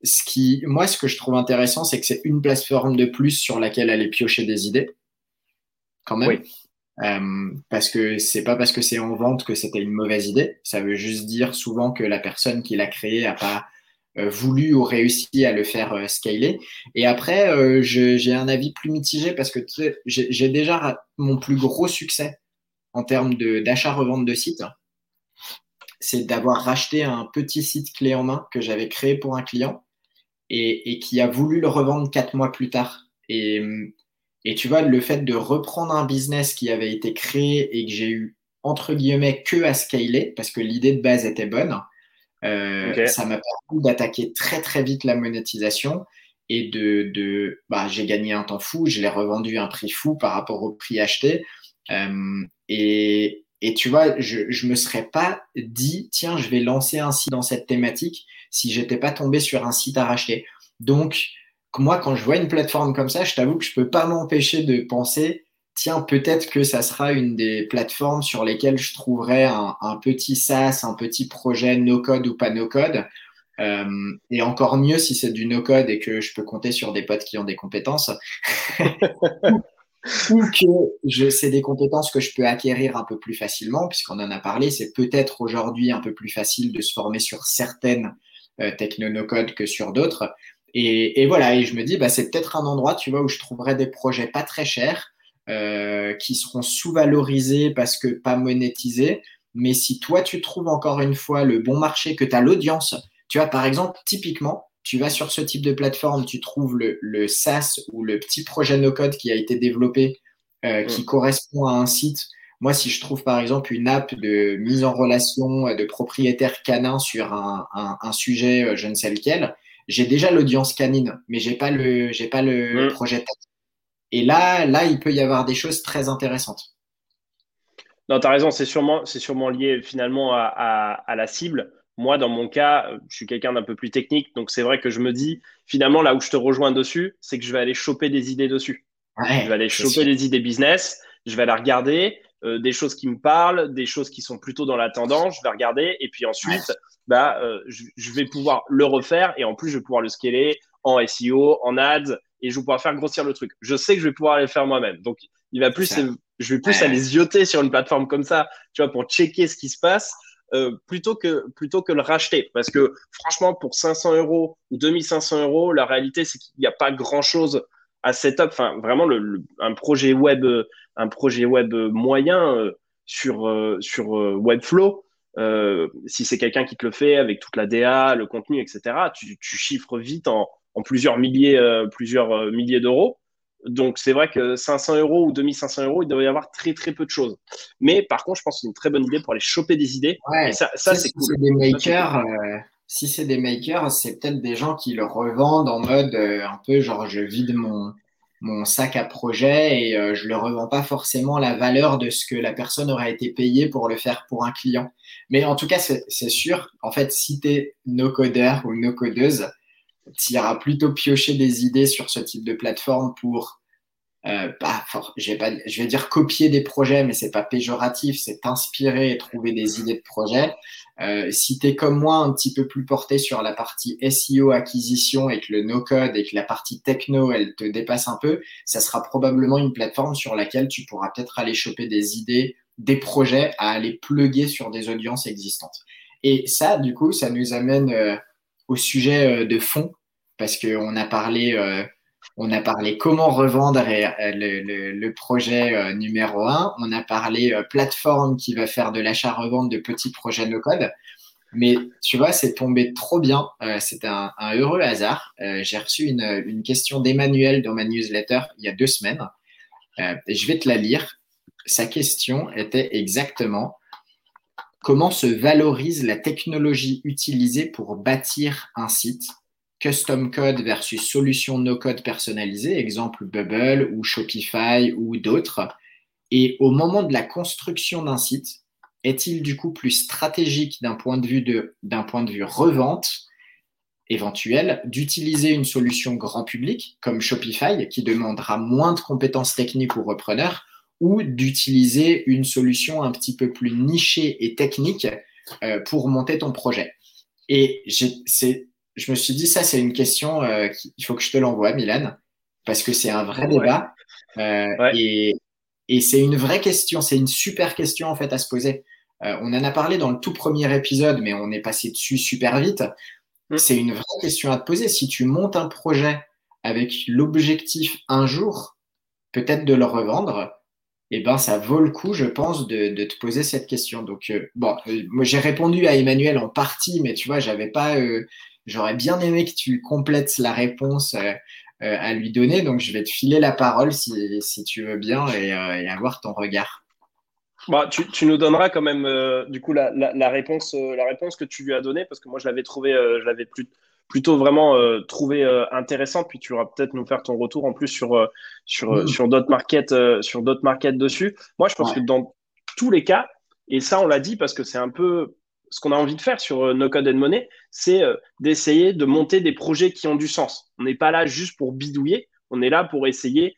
ce qui, moi, ce que je trouve intéressant, c'est que c'est une plateforme de plus sur laquelle aller piocher des idées, quand même. Euh, parce que c'est pas parce que c'est en vente que c'était une mauvaise idée. Ça veut juste dire souvent que la personne qui l'a créé a pas euh, voulu ou réussi à le faire scaler. Et après, j'ai un avis plus mitigé parce que j'ai déjà mon plus gros succès en termes d'achat-revente de, de sites c'est d'avoir racheté un petit site clé en main que j'avais créé pour un client et, qui a voulu le revendre quatre mois plus tard. Et, tu vois, le fait de reprendre un business qui avait été créé et que j'ai eu entre guillemets que à scaler, parce que l'idée de base était bonne, euh, ça m'a permis d'attaquer très très vite la monétisation et de, de bah, j'ai gagné un temps fou, je l'ai revendu à un prix fou par rapport au prix acheté. Euh, et, et tu vois, je ne me serais pas dit, tiens, je vais lancer un site dans cette thématique si j'étais pas tombé sur un site à racheter. Donc, moi, quand je vois une plateforme comme ça, je t'avoue que je peux pas m'empêcher de penser, tiens, peut-être que ça sera une des plateformes sur lesquelles je trouverai un, petit SaaS, un petit projet no-code ou pas no-code. Euh, et encore mieux si c'est du no-code et que je peux compter sur des potes qui ont des compétences. ou que c'est des compétences que je peux acquérir un peu plus facilement, puisqu'on en a parlé, c'est peut-être aujourd'hui un peu plus facile de se former sur certaines euh, techno-no-code que sur d'autres. Et, voilà, et je me dis, bah, c'est peut-être un endroit, tu vois, où je trouverai des projets pas très chers, euh, qui seront sous-valorisés parce que pas monétisés. Mais si toi, tu trouves encore une fois le bon marché, que tu as l'audience, tu vois, par exemple, typiquement, tu vas sur ce type de plateforme, tu trouves le, SaaS ou le petit projet no-code qui a été développé, euh, qui mm. correspond à un site. Moi, si je trouve par exemple une app de mise en relation de propriétaire canin sur un, sujet, euh, je ne sais lequel, j'ai déjà l'audience canine, mais j'ai pas le, j'ai pas le mm. projet tech. Et là, là, il peut y avoir des choses très intéressantes. Non, tu as raison, c'est sûrement, c'est sûrement lié finalement à la cible. Moi, dans mon cas, je suis quelqu'un d'un peu plus technique, donc c'est vrai que je me dis, finalement, là où je te rejoins dessus, c'est que je vais aller choper des idées dessus. je vais aller choper des idées business, je vais aller regarder euh, des choses qui me parlent, des choses qui sont plutôt dans la tendance, je vais regarder, et puis ensuite, bah, euh, je, vais pouvoir le refaire, et en plus, je vais pouvoir le scaler en SEO, en ads, et je vais pouvoir faire grossir le truc. Je sais que je vais pouvoir le faire moi-même. Donc, il va plus, je vais plus aller zioter sur une plateforme comme ça, tu vois, pour checker ce qui se passe plutôt, que, plutôt que le racheter. Parce que franchement, pour 500 euros ou 2500 euros, la réalité, c'est qu'il n'y a pas grand-chose à setup. Enfin, vraiment, le, un projet web, un projet web moyen sur, sur Webflow, si c'est quelqu'un qui te le fait avec toute la DA, le contenu, etc., tu, tu chiffres vite en, en plusieurs milliers, plusieurs milliers d'euros. Donc, c'est vrai que 500 euros ou 2500 euros, il devrait y avoir très, très peu de choses. Mais par contre, je pense que c'est une très bonne idée pour aller choper des idées. et ça, ça c'est cool. Des makers, euh, si c'est des makers, c'est peut-être des gens qui le revendent en mode euh, un peu genre je vide mon, mon sac à projet et euh, je le revends pas forcément la valeur de ce que la personne aurait été payée pour le faire pour un client. Mais en tout cas, c'est sûr, en fait, si tu es no-codeur ou no-codeuse, tu iras plutôt piocher des idées sur ce type de plateforme pour, euh, vais pas, je vais dire copier des projets, mais c'est pas péjoratif, c'est t'inspirer et trouver des idées de projets. Euh, si tu es comme moi un petit peu plus porté sur la partie SEO acquisition et que le no-code et que la partie techno, elle te dépasse un peu, ça sera probablement une plateforme sur laquelle tu pourras peut-être aller choper des idées, des projets à aller pluguer sur des audiences existantes. Et ça, du coup, ça nous amène euh, au sujet euh, de fond, parce qu'on a parlé, euh, on a parlé comment revendre euh, le, projet numéro un, on a parlé plateforme qui va faire de l'achat-revente de petits projets no-code. Mais tu vois, c'est tombé trop bien. c'est un, heureux hasard. J'ai reçu une, question d'Emmanuel dans ma newsletter il y a deux semaines. je vais te la lire. Sa question était exactement Comment se valorise la technologie utilisée pour bâtir un site? Custom code versus solution no-code personnalisée, exemple Bubble ou Shopify ou d'autres. Et au moment de la construction d'un site, est-il du coup plus stratégique d'un point de vue de d'un point de vue revente éventuelle d'utiliser une solution grand public comme Shopify qui demandera moins de compétences techniques aux repreneurs ou d'utiliser une solution un petit peu plus nichée et technique euh, pour monter ton projet? Et je me suis dit, ça, c'est une question, euh, il faut que je te l'envoie, Milan, parce que c'est un vrai débat. Euh, et, et c'est une vraie question, c'est une super question en fait à se poser. on en a parlé dans le tout premier épisode, mais on est passé dessus super vite. Mm. C'est une vraie question à te poser. Si tu montes un projet avec l'objectif un jour, peut-être de le revendre, eh ben, ça vaut le coup, je pense, de, te poser cette question. Donc, euh, bon, euh, moi, j'ai répondu à Emmanuel en partie, mais tu vois, j'avais pas, euh, j'aurais bien aimé que tu complètes la réponse à lui donner. Donc, je vais te filer la parole si, si tu veux bien et, avoir ton regard. Bah, tu, tu, nous donneras quand même, du coup, la, la, réponse, la réponse que tu lui as donnée, parce que moi, je l'avais trouvé, je l'avais plus plutôt vraiment euh, trouvé euh, intéressant. Puis tu vas peut-être nous faire ton retour en plus sur, euh, sur, sur d'autres markets, sur d'autres markets dessus. Moi, je pense que dans tous les cas, et ça, on l'a dit parce que c'est un peu ce qu'on a envie de faire sur No Code and Money, c'est d'essayer de monter des projets qui ont du sens. On n'est pas là juste pour bidouiller, on est là pour essayer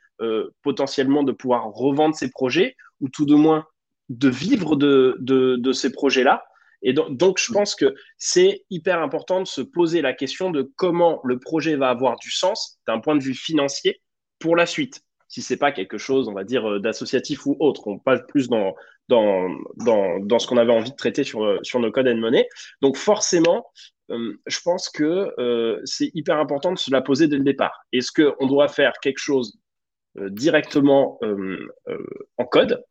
potentiellement de pouvoir revendre ces projets ou tout de moins de vivre de, de, ces projets-là et donc, je pense que c'est hyper important de se poser la question de comment le projet va avoir du sens d'un point de vue financier pour la suite. Si c'est pas quelque chose, on va dire, euh, d'associatif ou autre, on passe plus dans, dans, dans, dans ce qu'on avait envie de traiter sur, euh, sur nos codes and money. Donc, forcément, euh, je pense que c'est hyper important de se la poser dès le départ. Est-ce qu'on doit faire quelque chose directement en code?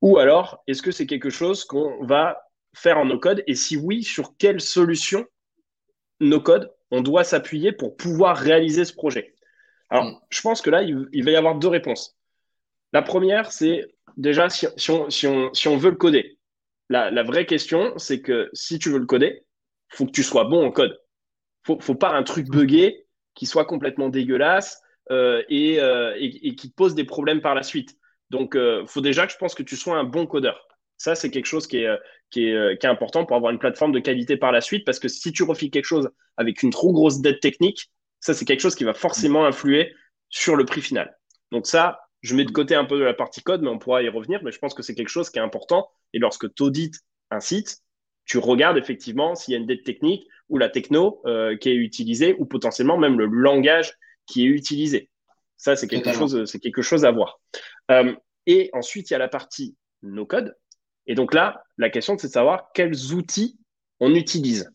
Ou alors, est-ce que c'est quelque chose qu'on va faire en no-code Et si oui, sur quelle solution no-code on doit s'appuyer pour pouvoir réaliser ce projet? Alors, mm. je pense que là, il, va y avoir deux réponses. La première, c'est déjà si, on, veut le coder. La, vraie question, c'est que si tu veux le coder, faut que tu sois bon en code. Ne faut pas un truc buggé qui soit complètement dégueulasse euh, euh, et, qui pose des problèmes par la suite. Donc, euh, faut déjà que je pense que tu sois un bon codeur. Ça, c'est quelque chose qui est, euh, qui est, important pour avoir une plateforme de qualité par la suite. Parce que si tu refiles quelque chose avec une trop grosse dette technique, ça, c'est quelque chose qui va forcément influer sur le prix final. Donc ça, je mets de côté un peu de la partie code, mais on pourra y revenir. Mais je pense que c'est quelque chose qui est important. Et lorsque tu audites un site, tu regardes effectivement s'il y a une dette technique ou la techno euh, qui est utilisée ou potentiellement même le langage qui est utilisé. Ça, c'est quelque, chose, c'est quelque chose à voir. Euh, et ensuite, il y a la partie no code Et donc là, la question, c'est de savoir quels outils on utilise.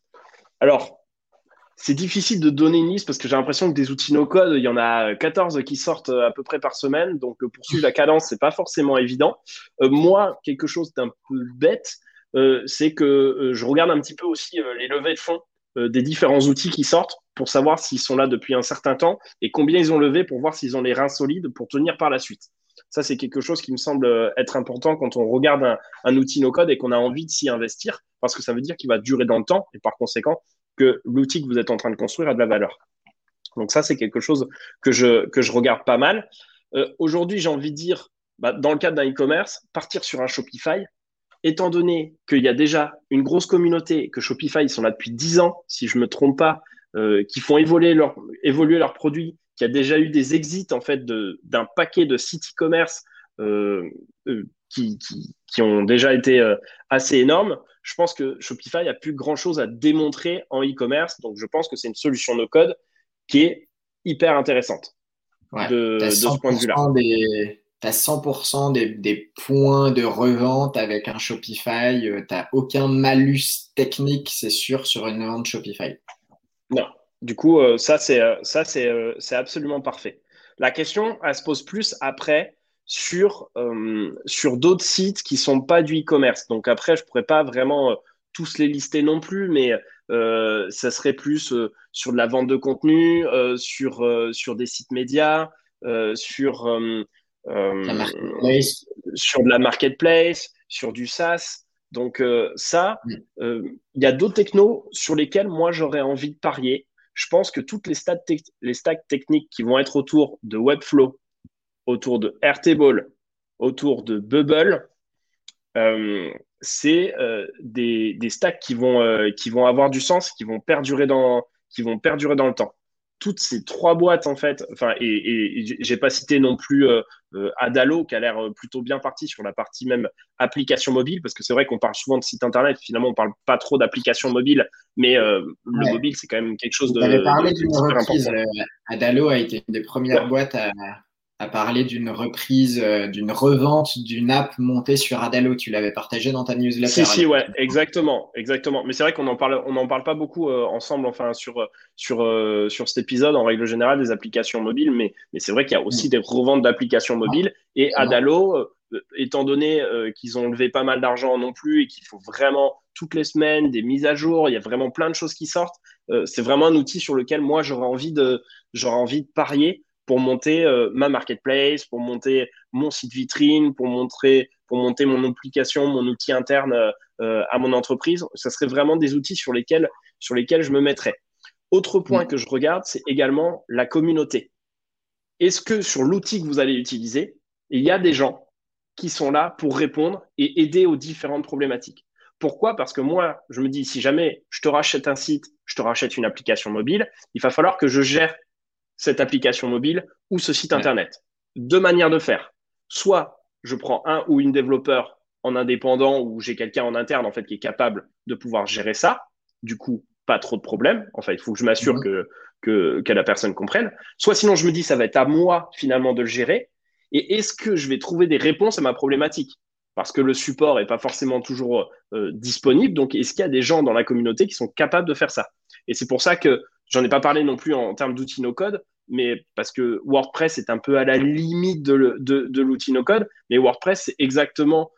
Alors, c'est difficile de donner une liste parce que j'ai l'impression que des outils no-code, il y en a 14 qui sortent à peu près par semaine. Donc, pour suivre la cadence, c'est pas forcément évident. Euh, moi, quelque chose d'un peu bête, euh, c'est que euh, je regarde un petit peu aussi les levées de fonds des différents outils qui sortent pour savoir s'ils sont là depuis un certain temps et combien ils ont levé pour voir s'ils ont les reins solides pour tenir par la suite. Ça, c'est quelque chose qui me semble être important quand on regarde un outil no-code et qu'on a envie de s'y investir parce que ça veut dire qu'il va durer dans le temps et par conséquent, que l'outil que vous êtes en train de construire a de la valeur. Donc ça, c'est quelque chose que je, que je regarde pas mal. Euh, aujourd'hui, j'ai envie de dire, bah, dans le cadre d'un e-commerce, partir sur un Shopify, étant donné qu'il y a déjà une grosse communauté, que Shopify, ils sont là depuis 10 ans, si je ne me trompe pas, euh, qui font évoluer, évoluer leurs produits, qui a déjà eu des exits en fait d'un paquet de sites e-commerce qui, qui, qui, ont déjà été assez énormes je pense que Shopify a plus grand-chose à démontrer en e-commerce. Donc, je pense que c'est une solution no code qui est hyper intéressante de, ce point de vue-là. Tu as 100% des, points de revente avec un Shopify. Euh, tu n'as aucun malus technique, c'est sûr, sur une vente Shopify. Non. Du coup, euh, ça, c'est euh, ça c'est absolument parfait. La question, elle se pose plus après sur, euh, sur d'autres sites qui sont pas du e-commerce. Donc après, je pourrais pas vraiment euh, tous les lister non plus, mais euh, ça serait plus sur de la vente de contenu, sur, sur des sites médias, sur, sur de la marketplace, sur du SaaS. Donc ça, il y a d'autres technos sur lesquels moi j'aurais envie de parier. Je pense que toutes les, les stacks techniques qui vont être autour de Webflow, autour de Airtable, autour de Bubble, euh, c'est euh, des, stacks qui vont, euh, qui vont avoir du sens, qui vont perdurer dans, qui vont perdurer dans le temps. Toutes ces trois boîtes, en fait, enfin, et, et, j'ai pas cité non plus Adalo, qui a l'air plutôt bien parti sur la partie même application mobile, parce que c'est vrai qu'on parle souvent de site internet, finalement, on parle pas trop d'application mobile, mais le mobile, c'est quand même quelque chose de. Vous avez parlé d'une reprise. Adalo a été une des premières boîtes à, à parler d'une reprise, euh, d'une revente d'une app montée sur Adalo. Tu l'avais partagé dans ta newsletter. Si, si, ouais, exactement, exactement. Mais c'est vrai qu'on en parle, on n'en parle pas beaucoup euh, ensemble, enfin, sur, sur, euh, sur cet épisode, en règle générale, des applications mobiles. Mais, mais c'est vrai qu'il y a aussi mm. des reventes d'applications mobiles. Et Adalo, étant donné qu'ils ont levé pas mal d'argent non plus et qu'il faut vraiment toutes les semaines des mises à jour, il y a vraiment plein de choses qui sortent. c'est vraiment un outil sur lequel moi j'aurais envie de, j'aurais envie de parier pour monter euh, ma marketplace, pour monter mon site vitrine, pour, montrer, pour monter mon application, mon outil interne euh, à mon entreprise. Ça serait vraiment des outils sur lesquels, sur lesquels je me mettrais. Autre point mm. que je regarde, c'est également la communauté. Est-ce que sur l'outil que vous allez utiliser, il y a des gens qui sont là pour répondre et aider aux différentes problématiques? Pourquoi? Parce que moi, je me dis, si jamais je te rachète un site, je te rachète une application mobile, il va falloir que je gère cette application mobile ou ce site internet. Deux manières de faire. Soit je prends un ou une développeur en indépendant ou j'ai quelqu'un en interne en fait qui est capable de pouvoir gérer ça. Du coup, pas trop de problèmes. En fait, il faut que je m'assure que, que, la personne comprenne. Soit sinon, je me dis, ça va être à moi finalement de le gérer. Et est-ce que je vais trouver des réponses à ma problématique? Parce que le support n'est pas forcément toujours euh, disponible. Donc, est-ce qu'il y a des gens dans la communauté qui sont capables de faire ça? Et c'est pour ça que J'en ai pas parlé non plus en, termes d'outils no-code, mais parce que WordPress est un peu à la limite de, de, l'outil no-code, mais WordPress, c'est exactement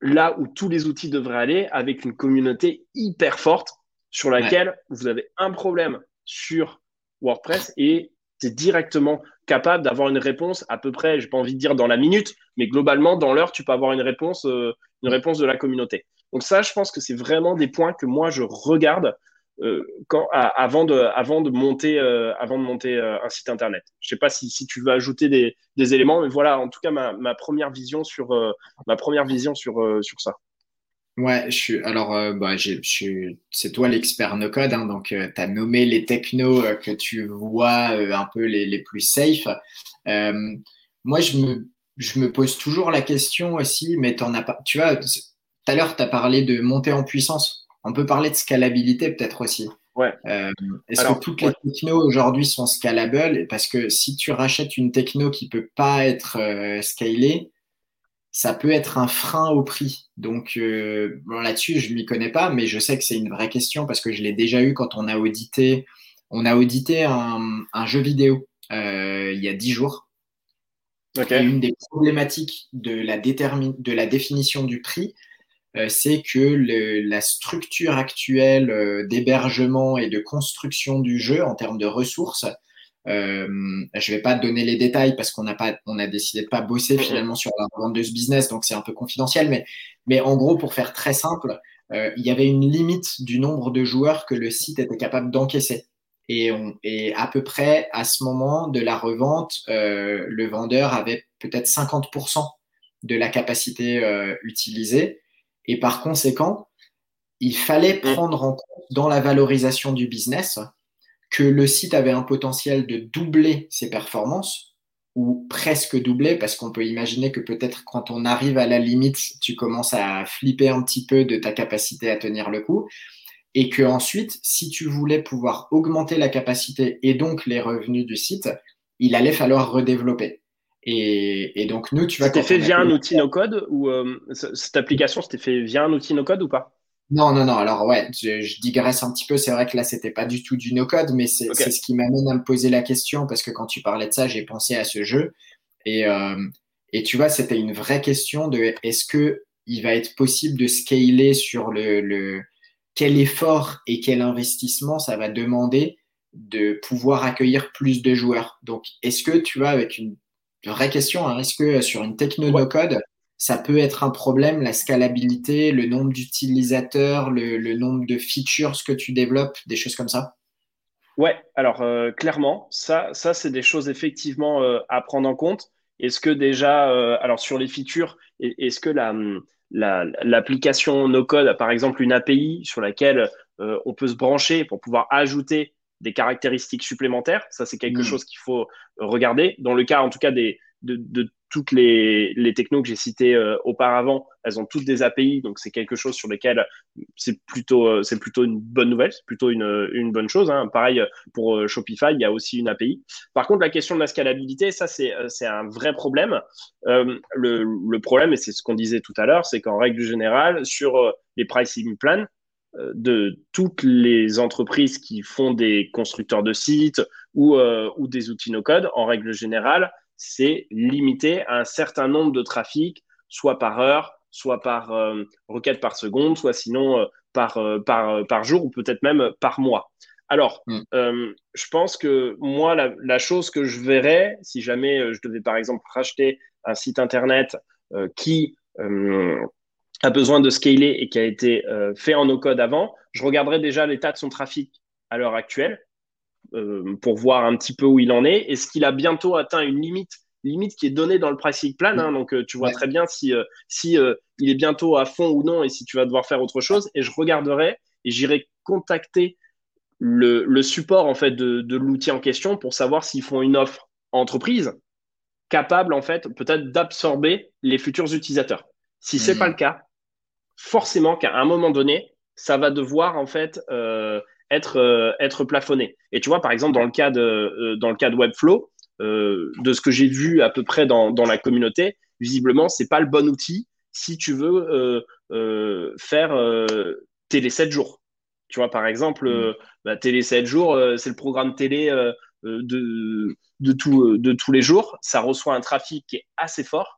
là où tous les outils devraient aller, avec une communauté hyper forte sur laquelle vous avez un problème sur WordPress et tu es directement capable d'avoir une réponse à peu près, j'ai pas envie de dire dans la minute, mais globalement, dans l'heure, tu peux avoir une réponse, euh, une réponse de la communauté. Donc ça, je pense que c'est vraiment des points que moi, je regarde quand, avant, de, avant de monter, euh, avant de monter euh, un site internet. Je ne sais pas si, si, tu veux ajouter des, des, éléments, mais voilà, en tout cas, ma, ma première vision sur, ma première vision sur, sur ça. Ouais, je suis, alors, bah, je suis, c'est toi l'expert no code, hein, donc tu as nommé les technos que tu vois un peu les, les plus safe. moi, je me, je me pose toujours la question aussi, mais en as pas, tu vois, tout à l'heure, tu as parlé de monter en puissance. On peut parler de scalabilité peut-être aussi. Ouais. Euh, est-ce que toutes les technos aujourd'hui sont scalables? Parce que si tu rachètes une techno qui peut pas être euh, scalée, ça peut être un frein au prix. Donc euh, là-dessus, je m'y connais pas, mais je sais que c'est une vraie question parce que je l'ai déjà eu quand on a audité, on a audité un, jeu vidéo il y a dix jours. une des problématiques de la, de la définition du prix, c'est que la structure actuelle d'hébergement et de construction du jeu en termes de ressources euh, je vais pas donner les détails parce qu'on n'a pas, on a décidé de pas bosser finalement sur la vente de ce business, donc c'est un peu confidentiel. Mais, mais en gros, pour faire très simple, euh, il y avait une limite du nombre de joueurs que le site était capable d'encaisser. Et, on, et à peu près à ce moment de la revente, euh, le vendeur avait peut-être 50% de la capacité euh, utilisée. Et par conséquent, il fallait prendre en compte dans la valorisation du business que le site avait un potentiel de doubler ses performances ou presque doubler parce qu'on peut imaginer que peut-être quand on arrive à la limite, tu commences à flipper un petit peu de ta capacité à tenir le coup et que ensuite, si tu voulais pouvoir augmenter la capacité et donc les revenus du site, il allait falloir redévelopper. Et, donc nous, tu vas. C'était fait via un outil no code ou euh, cette application, c'était fait via un outil no code ou pas? Non, non, non. Alors, ouais, je, digresse un petit peu. C'est vrai que là, c'était pas du tout du no-code, mais c'est ce qui m'amène à me poser la question parce que quand tu parlais de ça, j'ai pensé à ce jeu. Et, euh, et tu vois, c'était une vraie question de est-ce que il va être possible de scaler sur le, le quel effort et quel investissement ça va demander de pouvoir accueillir plus de joueurs. Donc, est-ce que tu vois, avec une vraie question, hein, est-ce que sur une techno no-code, ça peut être un problème, la scalabilité, le nombre d'utilisateurs, le, nombre de features que tu développes, des choses comme ça? Ouais, alors euh, clairement, ça, ça c'est des choses effectivement euh, à prendre en compte. Est-ce que déjà, euh, alors sur les features, est-ce que l'application la, no-code a par exemple une API sur laquelle on peut se brancher pour pouvoir ajouter des caractéristiques supplémentaires Ça, c'est quelque hmm. chose qu'il faut regarder. Dans le cas, en tout cas, des, de, toutes les, les technos que j'ai citées euh, auparavant, elles ont toutes des API, donc c'est quelque chose sur lequel c'est plutôt, euh, c'est plutôt une bonne nouvelle, c'est plutôt une, une, bonne chose. Hein. Pareil pour euh, Shopify, il y a aussi une API. Par contre, la question de la scalabilité, ça c'est, c'est un vrai problème. Le, le, problème, et c'est ce qu'on disait tout à l'heure, c'est qu'en règle générale, sur les pricing plans, de toutes les entreprises qui font des constructeurs de sites ou, ou des outils no-code, en règle générale, c'est limité à un certain nombre de trafics, soit par heure, soit par euh, requête par seconde, soit sinon euh, par, euh, par, par jour ou peut-être même par mois. Alors, mm. je pense que moi, la, chose que je verrais, si jamais je devais par exemple racheter un site internet qui a besoin de scaler et qui a été fait en no-code avant, je regarderais déjà l'état de son trafic à l'heure actuelle euh, pour voir un petit peu où il en est. Est-ce qu'il a bientôt atteint une limite limite qui est donnée dans le pricing plan. Hein, donc, euh, tu vois très bien si, euh, si il est bientôt à fond ou non et si tu vas devoir faire autre chose. Et je regarderai et j'irai contacter le, le, support en fait de, de l'outil en question pour savoir s'ils font une offre entreprise capable en fait peut-être d'absorber les futurs utilisateurs. Si c'est n'est pas le cas, forcément qu'à un moment donné, ça va devoir en fait être, euh, être plafonné. Et tu vois, par exemple, dans le cas de, euh, dans le cas de Webflow, euh, de ce que j'ai vu à peu près dans, dans la communauté, visiblement, c'est pas le bon outil si tu veux faire télé 7 jours. Tu vois, par exemple, bah, télé 7 jours, c'est le programme télé de, de, tout, de tous les jours. Ça reçoit un trafic qui est assez fort.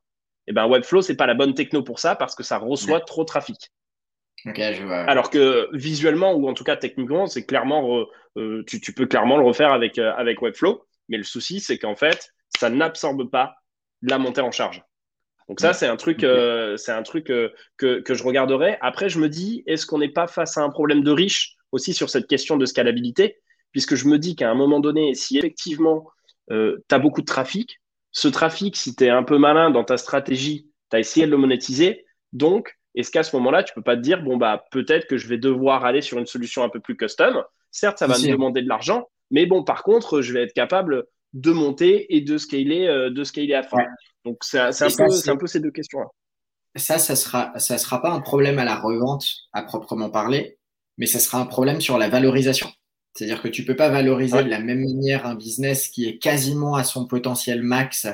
Et ben Webflow, c'est pas la bonne techno pour ça parce que ça reçoit trop de trafic. Alors que visuellement, ou en tout cas techniquement, c'est clairement, euh, tu, peux clairement le refaire avec, euh, avec Webflow. Mais le souci, c'est qu'en fait, ça n'absorbe pas la montée en charge. Donc ça, c'est un truc, euh, c'est un truc que, que, je regarderai. Après, je me dis, est-ce qu'on n'est pas face à un problème de riche aussi sur cette question de scalabilité? Puisque je me dis qu'à un moment donné, si effectivement, tu as beaucoup de trafic, ce trafic, si tu es un peu malin dans ta stratégie, tu as essayé de le monétiser. Donc, est-ce qu'à ce, moment-là, tu peux pas te dire, bon, bah, peut-être que je vais devoir aller sur une solution un peu plus custom. Certes, ça va me demander de l'argent, mais bon, par contre, je vais être capable de monter et de scaler, euh, de scaler à fond. Donc, c'est un, un, peu ces deux questions-là. Ça, ça sera, ça sera pas un problème à la revente à proprement parler, mais ça sera un problème sur la valorisation. C'est-à-dire que tu peux pas valoriser de la même manière un business qui est quasiment à son potentiel max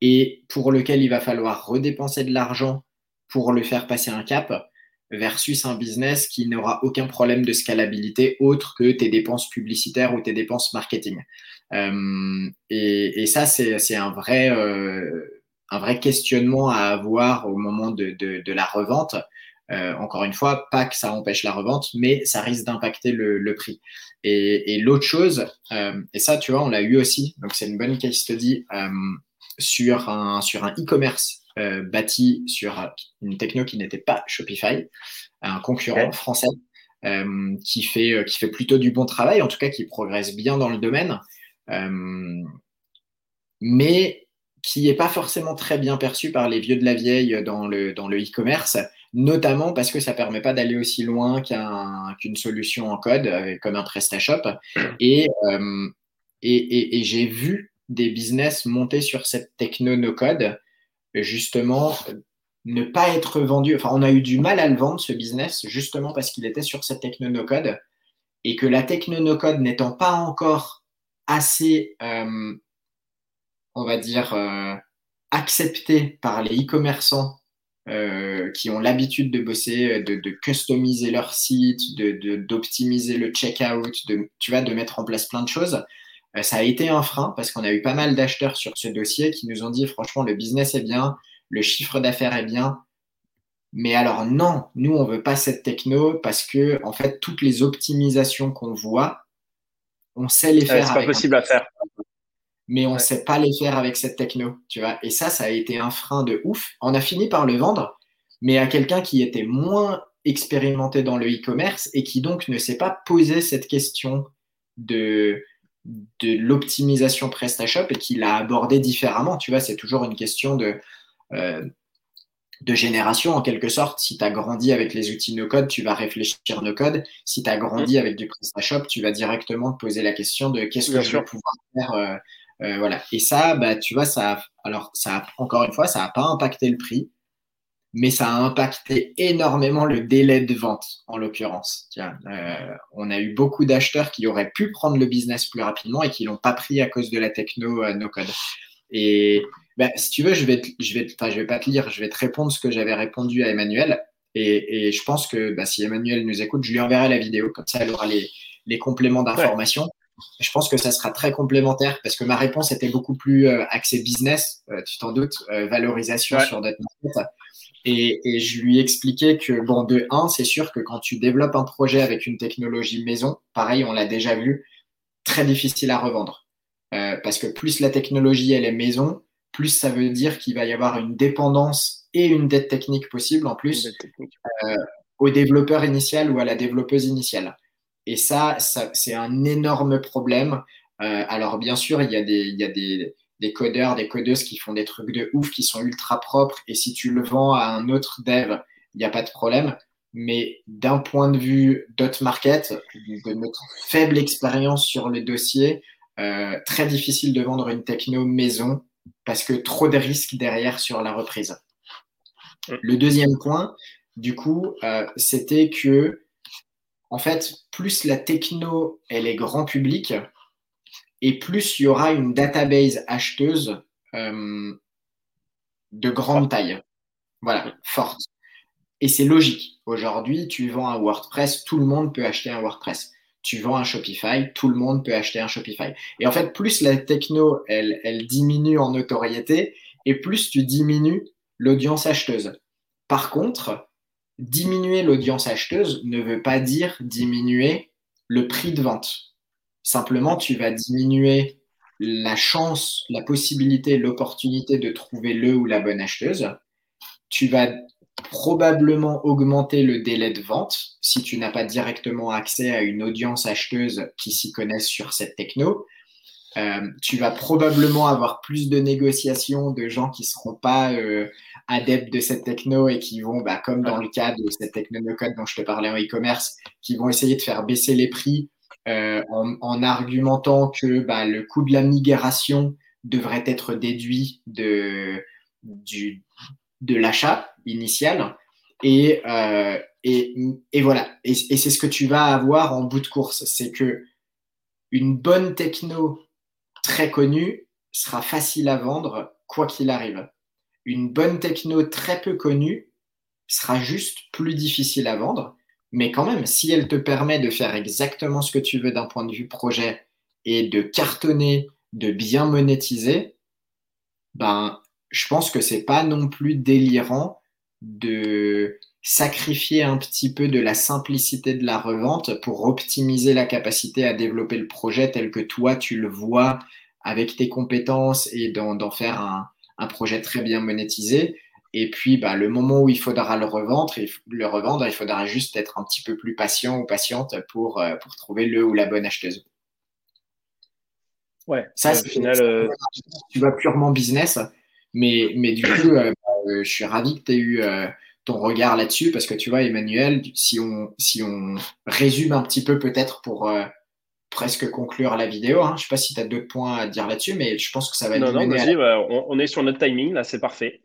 et pour lequel il va falloir redépenser de l'argent pour le faire passer un cap versus un business qui n'aura aucun problème de scalabilité autre que tes dépenses publicitaires ou tes dépenses marketing. Euh, et, ça, c'est un vrai, euh, un vrai questionnement à avoir au moment de, la revente. Euh, encore une fois, pas que ça empêche la revente, mais ça risque d'impacter le, prix. Et, l'autre chose, et ça, tu vois, on l'a eu aussi, donc c'est une bonne case study sur un sur un e-commerce bâti sur une techno qui n'était pas Shopify, un concurrent français qui fait qui fait plutôt du bon travail, en tout cas qui progresse bien dans le domaine. Euh, mais qui n'est pas forcément très bien perçu par les vieux de la vieille dans le dans le e-commerce, notamment parce que ça ne permet pas d'aller aussi loin qu'une solution en code euh, comme un PrestaShop. Et, euh, et, et, et j'ai vu des business monter sur cette techno no code, justement ne pas être vendu. Enfin, on a eu du mal à le vendre ce business justement parce qu'il était sur cette techno no code et que la techno no code n'étant pas encore assez, euh, on va dire, euh, accepté par les e-commerçants euh, qui ont l'habitude de bosser, de, de, customiser leur site, d'optimiser de, le checkout, de, tu vois, de mettre en place plein de choses. ça a été un frein parce qu'on a eu pas mal d'acheteurs sur ce dossier qui nous ont dit franchement le business est bien, le chiffre d'affaires est bien, mais alors non, nous on veut pas cette techno parce que en fait toutes les optimisations qu'on voit, on sait les faire. c'est pas possible à faire. Mais on ne sait pas les faire avec cette techno, tu vois. Et ça, ça a été un frein de ouf. On a fini par le vendre, mais à quelqu'un qui était moins expérimenté dans le e-commerce et qui donc ne s'est pas posé cette question de, de l'optimisation PrestaShop et qui l'a abordé différemment. Tu vois, c'est toujours une question de, euh, de génération en quelque sorte. Si tu as grandi avec les outils no-code, tu vas réfléchir no-code. Si tu as grandi mm. avec du PrestaShop, tu vas directement te poser la question de qu'est-ce que je vais pouvoir faire. Euh, euh, voilà. Et ça, bah, tu vois, ça alors ça encore une fois, ça n'a pas impacté le prix, mais ça a impacté énormément le délai de vente, en l'occurrence. Euh, on a eu beaucoup d'acheteurs qui auraient pu prendre le business plus rapidement et qui l'ont pas pris à cause de la techno no-code. Et ben, si tu veux, je vais, je vais, je vais pas te lire, je vais te répondre ce que j'avais répondu à Emmanuel. Et, et je pense que bah, si Emmanuel nous écoute, je lui enverrai la vidéo, comme ça elle aura les, les compléments d'information. Je pense que ça sera très complémentaire parce que ma réponse était beaucoup plus euh, axée business, euh, tu t'en doutes, euh, valorisation sur notre market. Et, et, je lui expliquais que, bon, de un, c'est sûr que quand tu développes un projet avec une technologie maison, pareil, on l'a déjà vu, très difficile à revendre. parce que plus la technologie, elle est maison, plus ça veut dire qu'il va y avoir une dépendance et une dette technique possible en plus au développeur initial ou à la développeuse initiale. Et ça, c'est un énorme problème. Euh, alors bien sûr, il y a, des, il y a des, des, codeurs, des codeuses qui font des trucs de ouf, qui sont ultra propres, et si tu le vends à un autre dev, il n'y a pas de problème. Mais d'un point de vue dot market, de notre faible expérience sur le dossier, euh, très difficile de vendre une techno maison parce que trop de risques derrière sur la reprise. Le deuxième point, du coup, euh, c'était que, en fait, plus la techno, elle est grand public, et plus il y aura une database acheteuse euh, de grande taille. Voilà, forte. Et c'est logique. Aujourd'hui, tu vends un WordPress, tout le monde peut acheter un WordPress tu vends un Shopify, tout le monde peut acheter un Shopify. Et en fait, plus la techno, elle, elle diminue en notoriété, et plus tu diminues l'audience acheteuse. Par contre, diminuer l'audience acheteuse ne veut pas dire diminuer le prix de vente. Simplement, tu vas diminuer la chance, la possibilité, l'opportunité de trouver le ou la bonne acheteuse. Tu vas probablement augmenter le délai de vente si tu n'as pas directement accès à une audience acheteuse qui s'y connaisse sur cette techno. Euh, tu vas probablement avoir plus de négociations de gens qui ne seront pas euh, adeptes de cette techno et qui vont, bah, comme dans le cas de cette techno no code dont je te parlais en e-commerce, qui vont essayer de faire baisser les prix euh, en, argumentant que bah, le coût de la migration devrait être déduit de, l'achat initial. Et, euh, et, et, voilà. Et, c'est ce que tu vas avoir en bout de course. C'est que une bonne techno très connue sera facile à vendre quoi qu'il arrive. Une bonne techno très peu connue sera juste plus difficile à vendre, mais quand même, si elle te permet de faire exactement ce que tu veux d'un point de vue projet et de cartonner, de bien monétiser, ben, je pense que c'est pas non plus délirant de sacrifier un petit peu de la simplicité de la revente pour optimiser la capacité à développer le projet tel que toi tu le vois avec tes compétences et d'en faire un, un, projet très bien monétisé. Et puis, bah, le moment où il faudra le revendre, le revendre, il faudra juste être un petit peu plus patient ou patiente pour, euh, pour trouver le ou la bonne acheteuse. Ouais, ça, au final, euh, tu vas purement business. Mais, mais du coup, euh, bah, je suis ravi que tu aies eu ton regard là-dessus parce que tu vois, Emmanuel, si on, si on résume un petit peu peut-être pour presque conclure la vidéo, hein. je ne sais pas si tu as d'autres points à dire là-dessus, mais je pense que ça va être. Non, non, vas-y, bah, on, est sur notre timing, là, c'est parfait.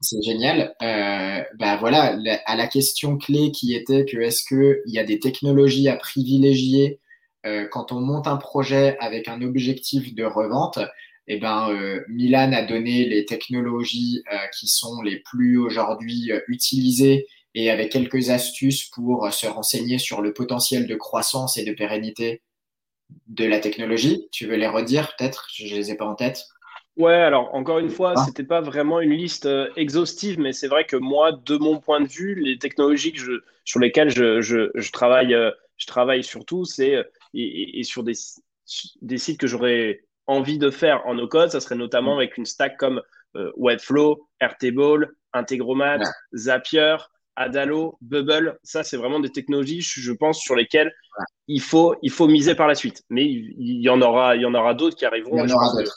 C'est génial. Euh, bah voilà, à la question clé qui était que est-ce qu'il y a des technologies à privilégier euh, quand on monte un projet avec un objectif de revente eh ben, euh, Milan a donné les technologies euh, qui sont les plus aujourd'hui utilisées et avec quelques astuces pour se renseigner sur le potentiel de croissance et de pérennité de la technologie. Tu veux les redire peut-être? Je ne les ai pas en tête. Ouais, alors encore une fois, ce ah. c'était pas vraiment une liste exhaustive, mais c'est vrai que moi, de mon point de vue, les technologies que je, sur lesquelles je, je, je travaille, je travaille surtout, c'est et, et, sur des, des sites que j'aurais envie de faire en no-code, ça serait notamment mm. avec une stack comme euh, Webflow, Airtable, Integromat, Zapier, Adalo, Bubble. Ça, c'est vraiment des technologies, je pense, sur lesquelles il, faut, il faut miser par la suite. Mais il, y en aura, il y en aura d'autres qui arriveront. Il y en aura d'autres.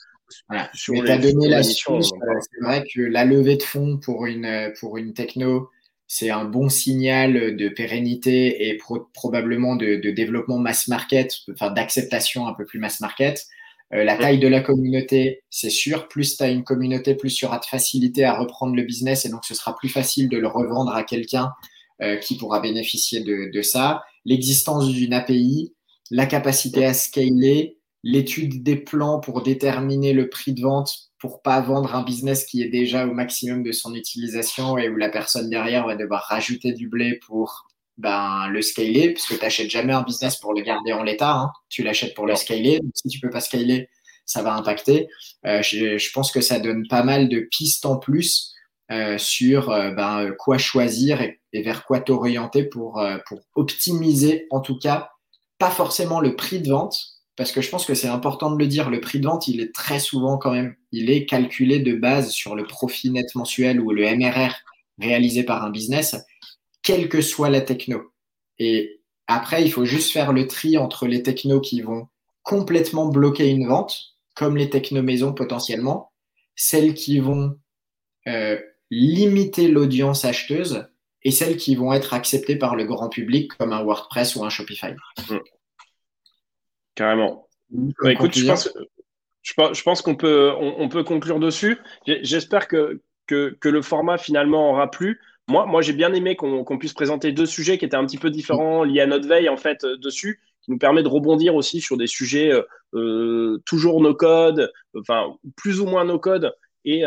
Voilà. Mais tu as donné la euh, C'est vrai que la levée de fonds pour une, pour une techno, c'est un bon signal de pérennité et probablement de, de, développement mass market, enfin d'acceptation un peu plus mass market. Euh, la taille de la communauté, c'est sûr. Plus tu as une communauté, plus il y aura de facilité à reprendre le business et donc ce sera plus facile de le revendre à quelqu'un euh, qui pourra bénéficier de, de ça. L'existence d'une API, la capacité à scaler, l'étude des plans pour déterminer le prix de vente pour pas vendre un business qui est déjà au maximum de son utilisation et où la personne derrière va devoir rajouter du blé pour ben, le scaler, puisque tu n'achètes jamais un business pour le garder en l'état, hein. tu l'achètes pour le scaler. si tu peux pas scaler, ça va impacter. Euh, je, pense que ça donne pas mal de pistes en plus euh, sur euh, ben, quoi choisir et, vers quoi t'orienter pour, pour optimiser, en tout cas, pas forcément le prix de vente, parce que je pense que c'est important de le dire, le prix de vente, il est très souvent quand même, il est calculé de base sur le profit net mensuel ou le MRR réalisé par un business quelle que soit la techno. Et après, il faut juste faire le tri entre les technos qui vont complètement bloquer une vente, comme les techno maisons potentiellement, celles qui vont euh, limiter l'audience acheteuse et celles qui vont être acceptées par le grand public, comme un WordPress ou un Shopify. Mmh. Carrément. Bah, écoute, je pense, je pense, qu'on peut, on, peut conclure dessus. J'espère que, que, que, le format finalement aura plu. Moi, moi j'ai bien aimé qu'on puisse présenter deux sujets qui étaient un petit peu différents, liés à notre veille, en fait, euh, dessus, qui nous permet de rebondir aussi sur des sujets euh, euh toujours no code, enfin, plus ou moins no code, et,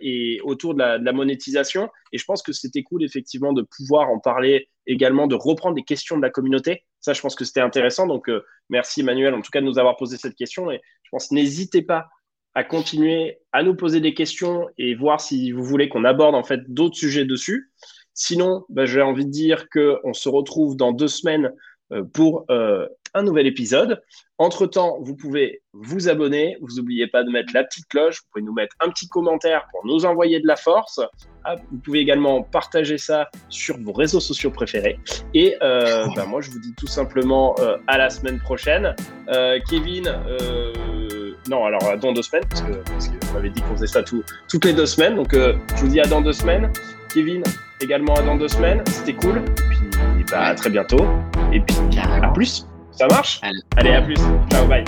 et autour de la, monétisation. Et je pense que c'était cool, effectivement, de pouvoir en parler également, de reprendre des questions de la communauté. Ça, je pense que c'était intéressant. Donc, merci Emmanuel, en tout cas, de nous avoir posé cette question. Et je pense, n'hésitez pas à continuer à nous poser des questions et voir si vous voulez qu'on aborde en fait d'autres sujets dessus. Sinon, bah, j'ai envie de dire qu'on se retrouve dans deux semaines euh, pour euh, un nouvel épisode. Entre-temps, vous pouvez vous abonner. Vous n'oubliez pas de mettre la petite cloche. Vous pouvez nous mettre un petit commentaire pour nous envoyer de la force. Ah, vous pouvez également partager ça sur vos réseaux sociaux préférés. Et euh, bah, moi, je vous dis tout simplement à la semaine prochaine. Kevin non, alors euh, dans deux semaines, parce qu'on avait dit qu'on faisait ça toutes les deux semaines. Donc euh, je vous dis à dans deux semaines. Kevin, également à dans deux semaines. C'était cool. Et puis bah, à très bientôt. Et puis à plus. Ça marche? Allez, à plus. Ciao, bye.